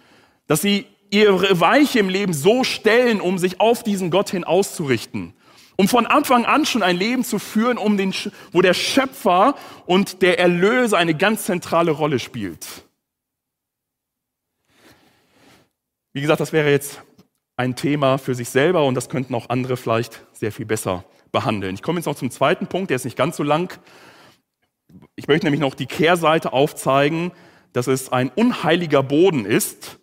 Dass sie ihre Weiche im Leben so stellen, um sich auf diesen Gott hin auszurichten. Um von Anfang an schon ein Leben zu führen, um den, wo der Schöpfer und der Erlöser eine ganz zentrale Rolle spielt. Wie gesagt, das wäre jetzt ein Thema für sich selber und das könnten auch andere vielleicht sehr viel besser behandeln. Ich komme jetzt noch zum zweiten Punkt, der ist nicht ganz so lang. Ich möchte nämlich noch die Kehrseite aufzeigen, dass es ein unheiliger Boden ist,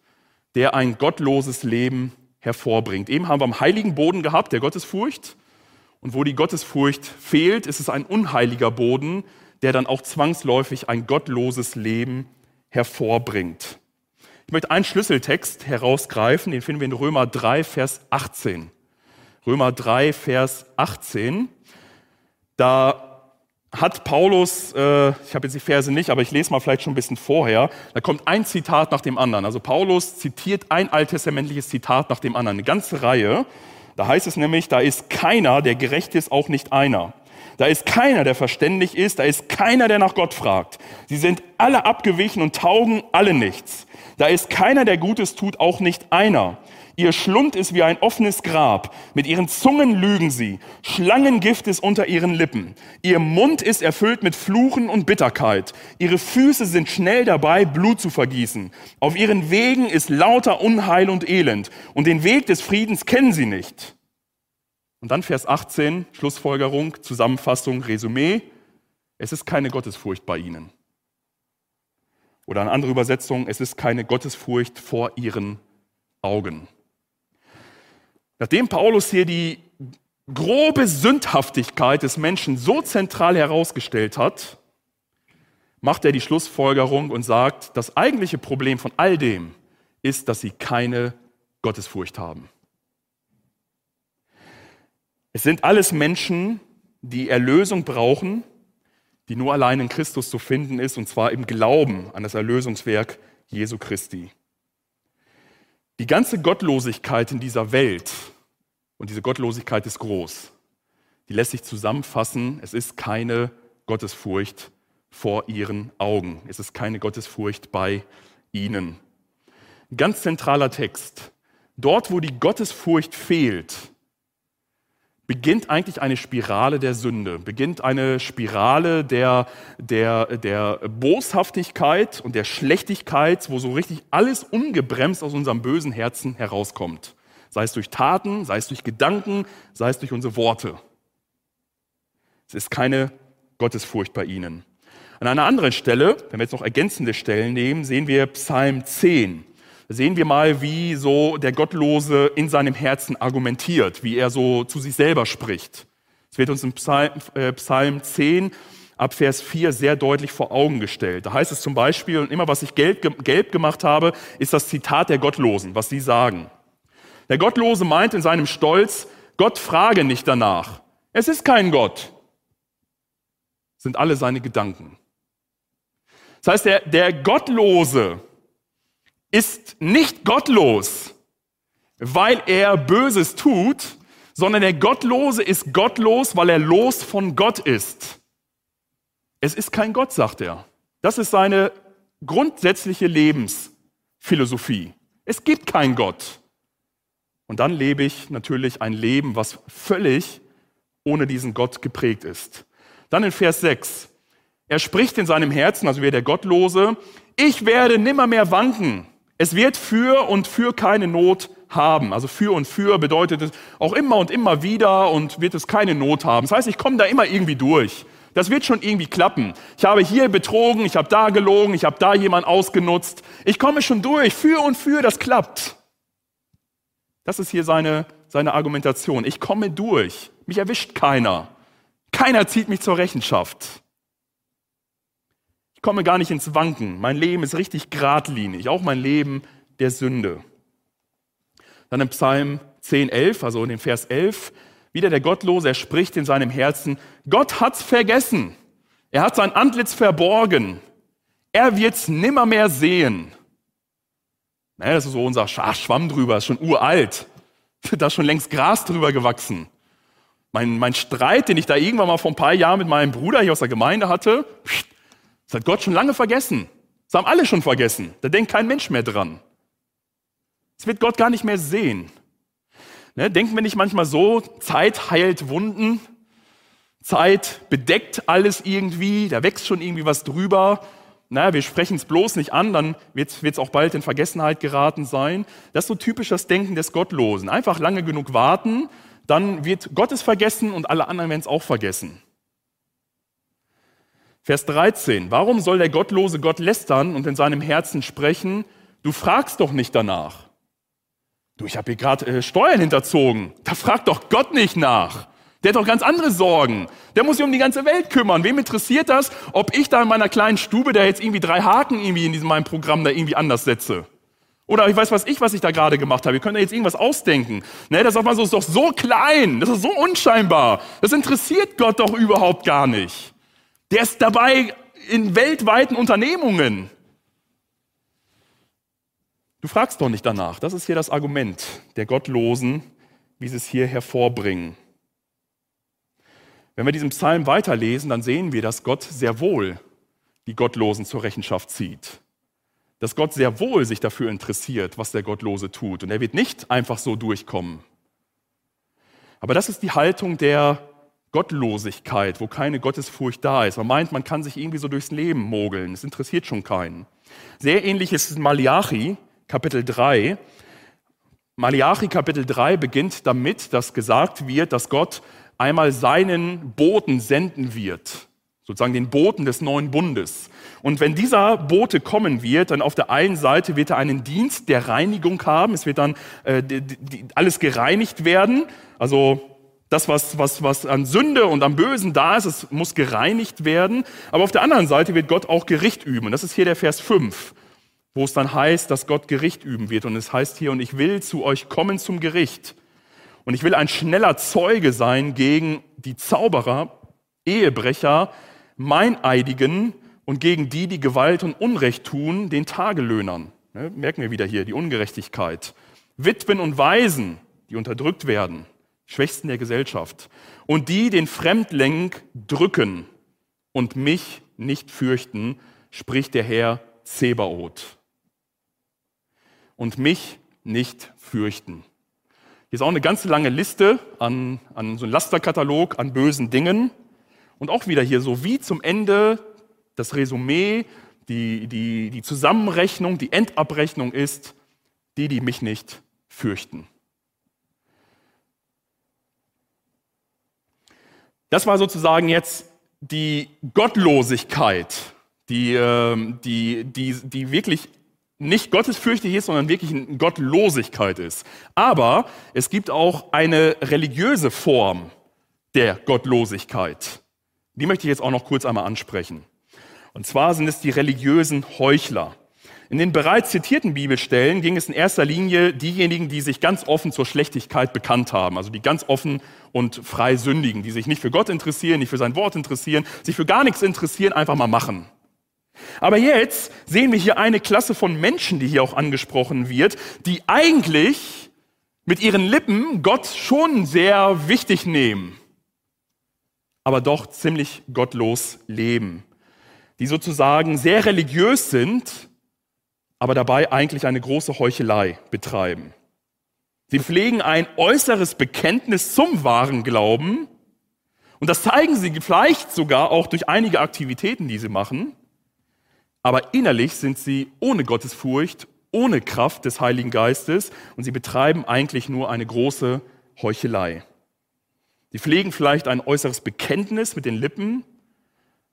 der ein gottloses Leben hervorbringt. Eben haben wir am heiligen Boden gehabt, der Gottesfurcht. Und wo die Gottesfurcht fehlt, ist es ein unheiliger Boden, der dann auch zwangsläufig ein gottloses Leben hervorbringt. Ich möchte einen Schlüsseltext herausgreifen, den finden wir in Römer 3, Vers 18. Römer 3, Vers 18. Da hat Paulus, äh, ich habe jetzt die Verse nicht, aber ich lese mal vielleicht schon ein bisschen vorher, da kommt ein Zitat nach dem anderen. Also Paulus zitiert ein alttestamentliches Zitat nach dem anderen, eine ganze Reihe. Da heißt es nämlich, da ist keiner, der gerecht ist, auch nicht einer. Da ist keiner, der verständig ist, da ist keiner, der nach Gott fragt. Sie sind alle abgewichen und taugen alle nichts. Da ist keiner, der Gutes tut, auch nicht einer. Ihr Schlund ist wie ein offenes Grab. Mit ihren Zungen lügen sie. Schlangengift ist unter ihren Lippen. Ihr Mund ist erfüllt mit Fluchen und Bitterkeit. Ihre Füße sind schnell dabei, Blut zu vergießen. Auf ihren Wegen ist lauter Unheil und Elend. Und den Weg des Friedens kennen sie nicht. Und dann Vers 18, Schlussfolgerung, Zusammenfassung, Resümee. Es ist keine Gottesfurcht bei ihnen. Oder eine andere Übersetzung, es ist keine Gottesfurcht vor ihren Augen. Nachdem Paulus hier die grobe Sündhaftigkeit des Menschen so zentral herausgestellt hat, macht er die Schlussfolgerung und sagt, das eigentliche Problem von all dem ist, dass sie keine Gottesfurcht haben. Es sind alles Menschen, die Erlösung brauchen, die nur allein in Christus zu finden ist, und zwar im Glauben an das Erlösungswerk Jesu Christi. Die ganze Gottlosigkeit in dieser Welt, und diese Gottlosigkeit ist groß, die lässt sich zusammenfassen, es ist keine Gottesfurcht vor ihren Augen, es ist keine Gottesfurcht bei ihnen. Ganz zentraler Text. Dort, wo die Gottesfurcht fehlt, beginnt eigentlich eine Spirale der Sünde, beginnt eine Spirale der, der, der Boshaftigkeit und der Schlechtigkeit, wo so richtig alles ungebremst aus unserem bösen Herzen herauskommt. Sei es durch Taten, sei es durch Gedanken, sei es durch unsere Worte. Es ist keine Gottesfurcht bei ihnen. An einer anderen Stelle, wenn wir jetzt noch ergänzende Stellen nehmen, sehen wir Psalm 10 sehen wir mal, wie so der Gottlose in seinem Herzen argumentiert, wie er so zu sich selber spricht. Es wird uns im Psalm, äh, Psalm 10 ab Vers 4 sehr deutlich vor Augen gestellt. Da heißt es zum Beispiel, und immer was ich gelb, gelb gemacht habe, ist das Zitat der Gottlosen, was sie sagen. Der Gottlose meint in seinem Stolz, Gott frage nicht danach. Es ist kein Gott. sind alle seine Gedanken. Das heißt, der, der Gottlose ist nicht gottlos, weil er Böses tut, sondern der Gottlose ist gottlos, weil er los von Gott ist. Es ist kein Gott, sagt er. Das ist seine grundsätzliche Lebensphilosophie. Es gibt keinen Gott. Und dann lebe ich natürlich ein Leben, was völlig ohne diesen Gott geprägt ist. Dann in Vers 6. Er spricht in seinem Herzen, also wie der Gottlose, ich werde nimmermehr wanken. Es wird für und für keine Not haben. Also für und für bedeutet es auch immer und immer wieder und wird es keine Not haben. Das heißt, ich komme da immer irgendwie durch. Das wird schon irgendwie klappen. Ich habe hier betrogen, ich habe da gelogen, ich habe da jemand ausgenutzt. Ich komme schon durch. Für und für, das klappt. Das ist hier seine, seine Argumentation. Ich komme durch. Mich erwischt keiner. Keiner zieht mich zur Rechenschaft. Ich komme gar nicht ins Wanken. Mein Leben ist richtig geradlinig, auch mein Leben der Sünde. Dann im Psalm 10, 11, also in dem Vers 11, wieder der Gottlose, er spricht in seinem Herzen, Gott hat's vergessen. Er hat sein Antlitz verborgen. Er wird's nimmermehr sehen. Naja, das ist so unser Schwamm drüber, ist schon uralt. Da ist schon längst Gras drüber gewachsen. Mein, mein Streit, den ich da irgendwann mal vor ein paar Jahren mit meinem Bruder hier aus der Gemeinde hatte, das hat Gott schon lange vergessen. Das haben alle schon vergessen. Da denkt kein Mensch mehr dran. Das wird Gott gar nicht mehr sehen. Ne, denken wir nicht manchmal so, Zeit heilt Wunden, Zeit bedeckt alles irgendwie, da wächst schon irgendwie was drüber. Na, wir sprechen es bloß nicht an, dann wird es auch bald in Vergessenheit geraten sein. Das ist so typisch das Denken des Gottlosen. Einfach lange genug warten, dann wird Gott es vergessen und alle anderen werden es auch vergessen. Vers 13. Warum soll der Gottlose Gott lästern und in seinem Herzen sprechen? Du fragst doch nicht danach. Du, ich habe hier gerade äh, Steuern hinterzogen. Da fragt doch Gott nicht nach. Der hat doch ganz andere Sorgen. Der muss sich um die ganze Welt kümmern. Wem interessiert das, ob ich da in meiner kleinen Stube da jetzt irgendwie drei Haken irgendwie in diesem meinem Programm da irgendwie anders setze? Oder ich weiß was ich, was ich da gerade gemacht habe. Ihr könnt da jetzt irgendwas ausdenken. Ne, das ist doch so klein, das ist so unscheinbar. Das interessiert Gott doch überhaupt gar nicht. Der ist dabei in weltweiten Unternehmungen. Du fragst doch nicht danach. Das ist hier das Argument der Gottlosen, wie sie es hier hervorbringen. Wenn wir diesen Psalm weiterlesen, dann sehen wir, dass Gott sehr wohl die Gottlosen zur Rechenschaft zieht. dass Gott sehr wohl sich dafür interessiert, was der Gottlose tut. Und er wird nicht einfach so durchkommen. Aber das ist die Haltung der Gottlosigkeit, wo keine Gottesfurcht da ist. Man meint, man kann sich irgendwie so durchs Leben mogeln. Es interessiert schon keinen. Sehr ähnlich ist Malachi, Kapitel 3. Malachi Kapitel 3 beginnt damit, dass gesagt wird, dass Gott einmal seinen Boten senden wird, sozusagen den Boten des neuen Bundes. Und wenn dieser Bote kommen wird, dann auf der einen Seite wird er einen Dienst der Reinigung haben, es wird dann äh, die, die, alles gereinigt werden, also das, was, was, was an Sünde und am Bösen da ist, es muss gereinigt werden. Aber auf der anderen Seite wird Gott auch Gericht üben. Und das ist hier der Vers 5 wo es dann heißt, dass Gott Gericht üben wird. Und es heißt hier, und ich will zu euch kommen zum Gericht. Und ich will ein schneller Zeuge sein gegen die Zauberer, Ehebrecher, Meineidigen und gegen die, die Gewalt und Unrecht tun, den Tagelöhnern. Ne, merken wir wieder hier die Ungerechtigkeit. Witwen und Waisen, die unterdrückt werden, Schwächsten der Gesellschaft. Und die den Fremdling drücken und mich nicht fürchten, spricht der Herr Zebaoth und mich nicht fürchten. Hier ist auch eine ganz lange Liste an, an so einem Lasterkatalog an bösen Dingen. Und auch wieder hier so wie zum Ende das Resümee, die, die, die Zusammenrechnung, die Endabrechnung ist, die, die mich nicht fürchten. Das war sozusagen jetzt die Gottlosigkeit, die, ähm, die, die, die wirklich nicht gottesfürchtig ist, sondern wirklich eine Gottlosigkeit ist. Aber es gibt auch eine religiöse Form der Gottlosigkeit. Die möchte ich jetzt auch noch kurz einmal ansprechen. Und zwar sind es die religiösen Heuchler. In den bereits zitierten Bibelstellen ging es in erster Linie diejenigen, die sich ganz offen zur Schlechtigkeit bekannt haben, also die ganz offen und frei sündigen, die sich nicht für Gott interessieren, nicht für sein Wort interessieren, sich für gar nichts interessieren, einfach mal machen. Aber jetzt sehen wir hier eine Klasse von Menschen, die hier auch angesprochen wird, die eigentlich mit ihren Lippen Gott schon sehr wichtig nehmen, aber doch ziemlich gottlos leben, die sozusagen sehr religiös sind, aber dabei eigentlich eine große Heuchelei betreiben. Sie pflegen ein äußeres Bekenntnis zum wahren Glauben und das zeigen sie vielleicht sogar auch durch einige Aktivitäten, die sie machen. Aber innerlich sind sie ohne Gottesfurcht, ohne Kraft des Heiligen Geistes und sie betreiben eigentlich nur eine große Heuchelei. Sie pflegen vielleicht ein äußeres Bekenntnis mit den Lippen,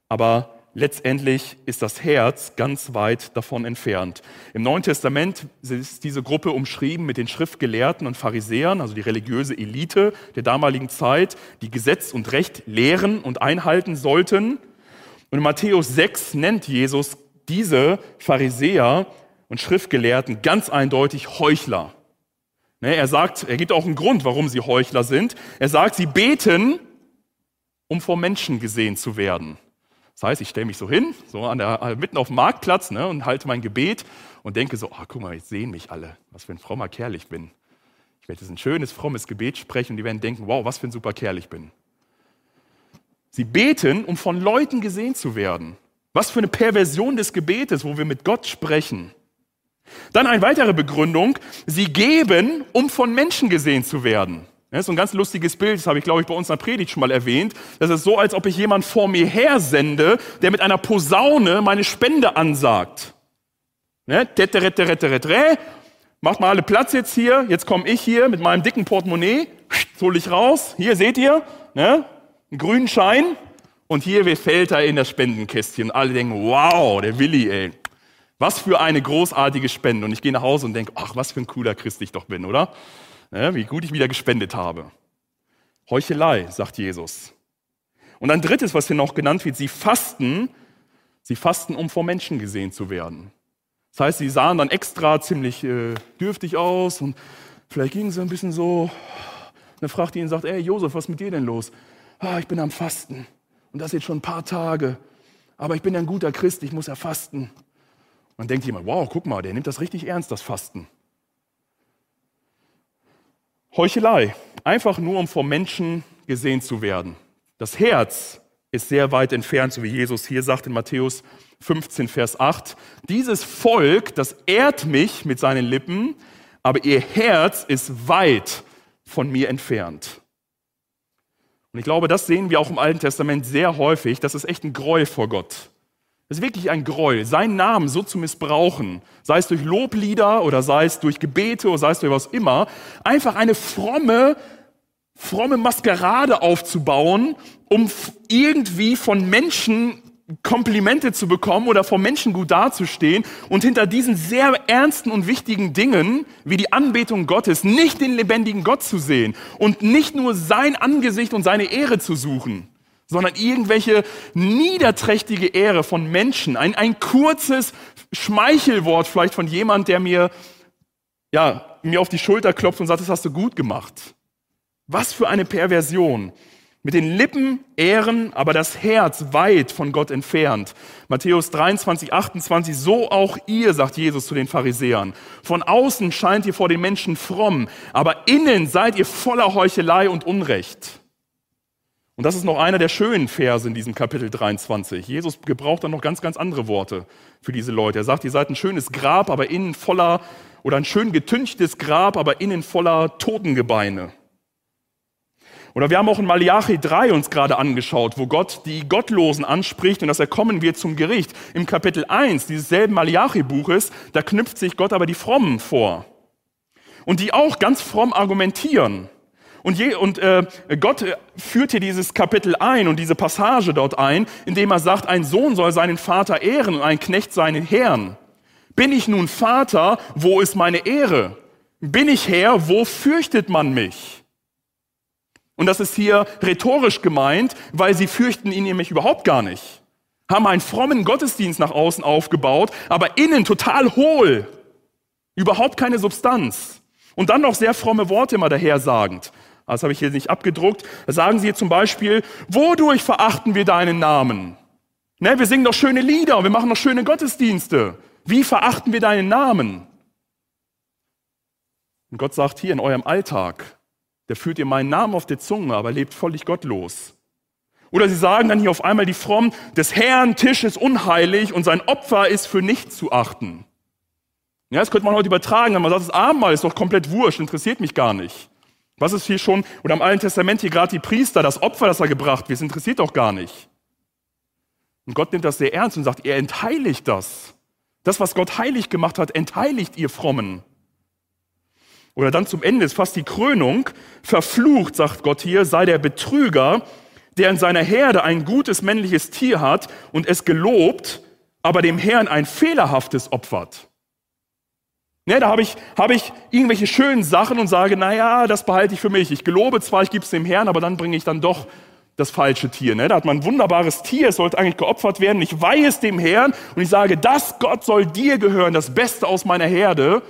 aber letztendlich ist das Herz ganz weit davon entfernt. Im Neuen Testament ist diese Gruppe umschrieben mit den Schriftgelehrten und Pharisäern, also die religiöse Elite der damaligen Zeit, die Gesetz und Recht lehren und einhalten sollten. Und in Matthäus 6 nennt Jesus diese Pharisäer und Schriftgelehrten ganz eindeutig Heuchler. Ne, er sagt, er gibt auch einen Grund, warum sie Heuchler sind. Er sagt, sie beten, um vor Menschen gesehen zu werden. Das heißt, ich stelle mich so hin, so an der, äh, mitten auf dem Marktplatz ne, und halte mein Gebet und denke so, oh, guck mal, jetzt sehen mich alle, was für ein frommer Kerl ich bin. Ich werde jetzt ein schönes, frommes Gebet sprechen und die werden denken, wow, was für ein super Kerl ich bin. Sie beten, um von Leuten gesehen zu werden. Was für eine Perversion des Gebetes, wo wir mit Gott sprechen. Dann eine weitere Begründung, sie geben, um von Menschen gesehen zu werden. Das ist ein ganz lustiges Bild, das habe ich, glaube ich, bei uns in der Predigt schon mal erwähnt. Das ist so, als ob ich jemand vor mir her sende, der mit einer Posaune meine Spende ansagt. Ne? Macht mal alle Platz jetzt hier. Jetzt komme ich hier mit meinem dicken Portemonnaie. Hol ich raus. Hier seht ihr, ne? einen grünen Schein. Und hier fällt er in das Spendenkästchen. Alle denken, wow, der Willi, ey. Was für eine großartige Spende. Und ich gehe nach Hause und denke, ach, was für ein cooler Christ ich doch bin, oder? Ja, wie gut ich wieder gespendet habe. Heuchelei, sagt Jesus. Und ein drittes, was hier noch genannt wird, sie fasten, sie fasten, um vor Menschen gesehen zu werden. Das heißt, sie sahen dann extra ziemlich äh, dürftig aus und vielleicht gingen sie ein bisschen so. Dann fragt ihn und sagt, ey Josef, was ist mit dir denn los? Ah, ich bin am Fasten. Und das jetzt schon ein paar Tage. Aber ich bin ein guter Christ, ich muss ja fasten. Man denkt jemand, wow, guck mal, der nimmt das richtig ernst, das Fasten. Heuchelei, einfach nur um vor Menschen gesehen zu werden. Das Herz ist sehr weit entfernt, so wie Jesus hier sagt in Matthäus 15, Vers 8. Dieses Volk, das ehrt mich mit seinen Lippen, aber ihr Herz ist weit von mir entfernt. Und ich glaube, das sehen wir auch im Alten Testament sehr häufig. Das ist echt ein Gräuel vor Gott. Das ist wirklich ein Gräuel, seinen Namen so zu missbrauchen, sei es durch Loblieder oder sei es durch Gebete oder sei es durch was immer, einfach eine fromme, fromme Maskerade aufzubauen, um irgendwie von Menschen Komplimente zu bekommen oder vor Menschen gut dazustehen und hinter diesen sehr ernsten und wichtigen Dingen wie die Anbetung Gottes nicht den lebendigen Gott zu sehen und nicht nur sein Angesicht und seine Ehre zu suchen, sondern irgendwelche niederträchtige Ehre von Menschen, ein, ein kurzes Schmeichelwort vielleicht von jemand, der mir, ja, mir auf die Schulter klopft und sagt, das hast du gut gemacht. Was für eine Perversion. Mit den Lippen ehren, aber das Herz weit von Gott entfernt. Matthäus 23, 28, so auch ihr, sagt Jesus zu den Pharisäern. Von außen scheint ihr vor den Menschen fromm, aber innen seid ihr voller Heuchelei und Unrecht. Und das ist noch einer der schönen Verse in diesem Kapitel 23. Jesus gebraucht dann noch ganz, ganz andere Worte für diese Leute. Er sagt, ihr seid ein schönes Grab, aber innen voller, oder ein schön getünchtes Grab, aber innen voller Totengebeine. Oder wir haben auch in Malachi 3 uns gerade angeschaut, wo Gott die Gottlosen anspricht und dass er kommen wird zum Gericht. Im Kapitel 1 dieses selben Malachi-Buches, da knüpft sich Gott aber die Frommen vor. Und die auch ganz fromm argumentieren. Und, je, und äh, Gott führt hier dieses Kapitel ein und diese Passage dort ein, indem er sagt, ein Sohn soll seinen Vater ehren und ein Knecht seinen Herrn. Bin ich nun Vater, wo ist meine Ehre? Bin ich Herr, wo fürchtet man mich? Und das ist hier rhetorisch gemeint, weil sie fürchten ihn nämlich überhaupt gar nicht. Haben einen frommen Gottesdienst nach außen aufgebaut, aber innen total hohl. Überhaupt keine Substanz. Und dann noch sehr fromme Worte immer dahersagend. Das habe ich hier nicht abgedruckt. Da sagen sie zum Beispiel, wodurch verachten wir deinen Namen? Ne, wir singen doch schöne Lieder wir machen doch schöne Gottesdienste. Wie verachten wir deinen Namen? Und Gott sagt hier in eurem Alltag, der führt ihr meinen Namen auf der Zunge, aber lebt völlig gottlos. Oder sie sagen dann hier auf einmal die Frommen, des Herrn Tisch ist unheilig und sein Opfer ist für nichts zu achten. Ja, das könnte man heute übertragen, wenn man sagt, das Abendmahl ist doch komplett wurscht, interessiert mich gar nicht. Was ist hier schon, oder im Alten Testament hier gerade die Priester, das Opfer, das er gebracht wird, interessiert doch gar nicht. Und Gott nimmt das sehr ernst und sagt, er entheiligt das. Das, was Gott heilig gemacht hat, entheiligt ihr Frommen. Oder dann zum Ende ist fast die Krönung. Verflucht, sagt Gott hier, sei der Betrüger, der in seiner Herde ein gutes männliches Tier hat und es gelobt, aber dem Herrn ein fehlerhaftes opfert. Ne, da habe ich, hab ich irgendwelche schönen Sachen und sage, naja, das behalte ich für mich. Ich gelobe zwar, ich gebe es dem Herrn, aber dann bringe ich dann doch das falsche Tier. Ne? Da hat man ein wunderbares Tier, es sollte eigentlich geopfert werden. Ich weihe es dem Herrn und ich sage, das Gott soll dir gehören, das Beste aus meiner Herde.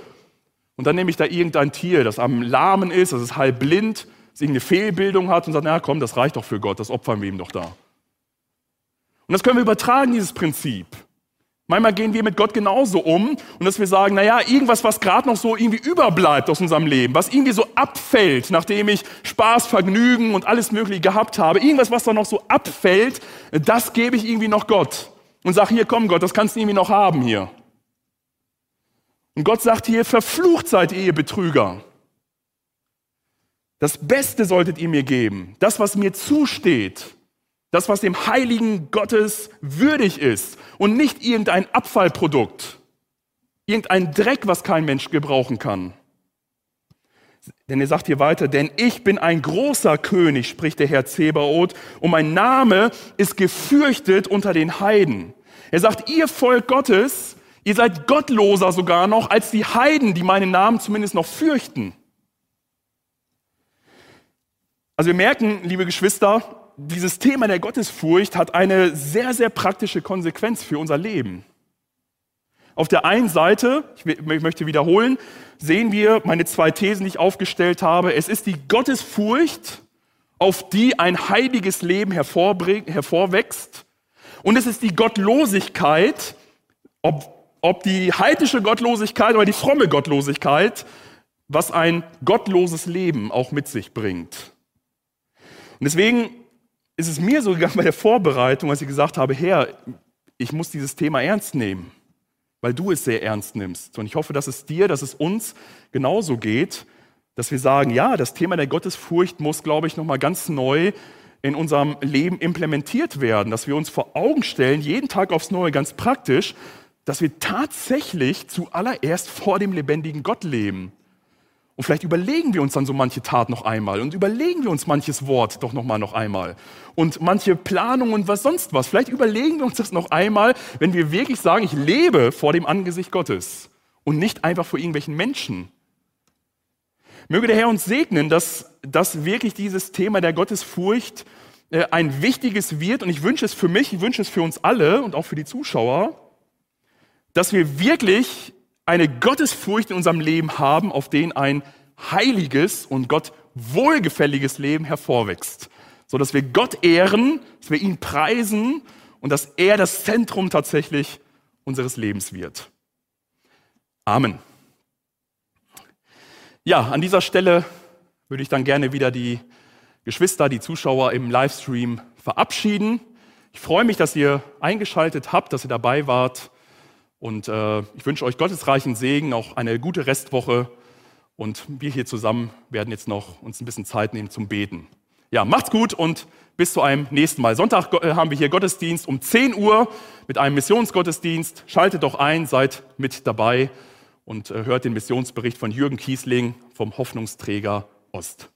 Und dann nehme ich da irgendein Tier, das am Lahmen ist, das ist halb blind, das irgendeine Fehlbildung hat und sagt, na komm, das reicht doch für Gott, das opfern wir ihm doch da. Und das können wir übertragen, dieses Prinzip. Manchmal gehen wir mit Gott genauso um und dass wir sagen, naja, irgendwas, was gerade noch so irgendwie überbleibt aus unserem Leben, was irgendwie so abfällt, nachdem ich Spaß, Vergnügen und alles Mögliche gehabt habe, irgendwas, was da noch so abfällt, das gebe ich irgendwie noch Gott und sage, hier komm Gott, das kannst du irgendwie noch haben hier. Und Gott sagt hier, verflucht seid ihr Betrüger. Das Beste solltet ihr mir geben, das, was mir zusteht, das, was dem heiligen Gottes würdig ist und nicht irgendein Abfallprodukt, irgendein Dreck, was kein Mensch gebrauchen kann. Denn er sagt hier weiter, denn ich bin ein großer König, spricht der Herr Zebaoth, und mein Name ist gefürchtet unter den Heiden. Er sagt, ihr Volk Gottes Ihr seid gottloser sogar noch als die Heiden, die meinen Namen zumindest noch fürchten. Also wir merken, liebe Geschwister, dieses Thema der Gottesfurcht hat eine sehr, sehr praktische Konsequenz für unser Leben. Auf der einen Seite, ich möchte wiederholen, sehen wir meine zwei Thesen, die ich aufgestellt habe. Es ist die Gottesfurcht, auf die ein heiliges Leben hervorwächst. Und es ist die Gottlosigkeit, ob, ob die heidnische Gottlosigkeit oder die fromme Gottlosigkeit, was ein gottloses Leben auch mit sich bringt. Und deswegen ist es mir so gegangen bei der Vorbereitung, als ich gesagt habe, Herr, ich muss dieses Thema ernst nehmen, weil du es sehr ernst nimmst. Und ich hoffe, dass es dir, dass es uns genauso geht, dass wir sagen, ja, das Thema der Gottesfurcht muss, glaube ich, nochmal ganz neu in unserem Leben implementiert werden, dass wir uns vor Augen stellen, jeden Tag aufs Neue, ganz praktisch, dass wir tatsächlich zuallererst vor dem lebendigen Gott leben. Und vielleicht überlegen wir uns dann so manche Tat noch einmal und überlegen wir uns manches Wort doch noch mal noch einmal und manche Planung und was sonst was. Vielleicht überlegen wir uns das noch einmal, wenn wir wirklich sagen, ich lebe vor dem Angesicht Gottes und nicht einfach vor irgendwelchen Menschen. Möge der Herr uns segnen, dass, dass wirklich dieses Thema der Gottesfurcht äh, ein wichtiges wird. Und ich wünsche es für mich, ich wünsche es für uns alle und auch für die Zuschauer, dass wir wirklich eine Gottesfurcht in unserem Leben haben, auf den ein heiliges und Gott wohlgefälliges Leben hervorwächst. So dass wir Gott ehren, dass wir ihn preisen und dass er das Zentrum tatsächlich unseres Lebens wird. Amen. Ja, an dieser Stelle würde ich dann gerne wieder die Geschwister, die Zuschauer im Livestream verabschieden. Ich freue mich, dass ihr eingeschaltet habt, dass ihr dabei wart. Und äh, ich wünsche euch gottesreichen Segen, auch eine gute Restwoche. Und wir hier zusammen werden jetzt noch uns ein bisschen Zeit nehmen zum Beten. Ja, macht's gut und bis zu einem nächsten Mal. Sonntag äh, haben wir hier Gottesdienst um 10 Uhr mit einem Missionsgottesdienst. Schaltet doch ein, seid mit dabei und äh, hört den Missionsbericht von Jürgen Kiesling vom Hoffnungsträger Ost.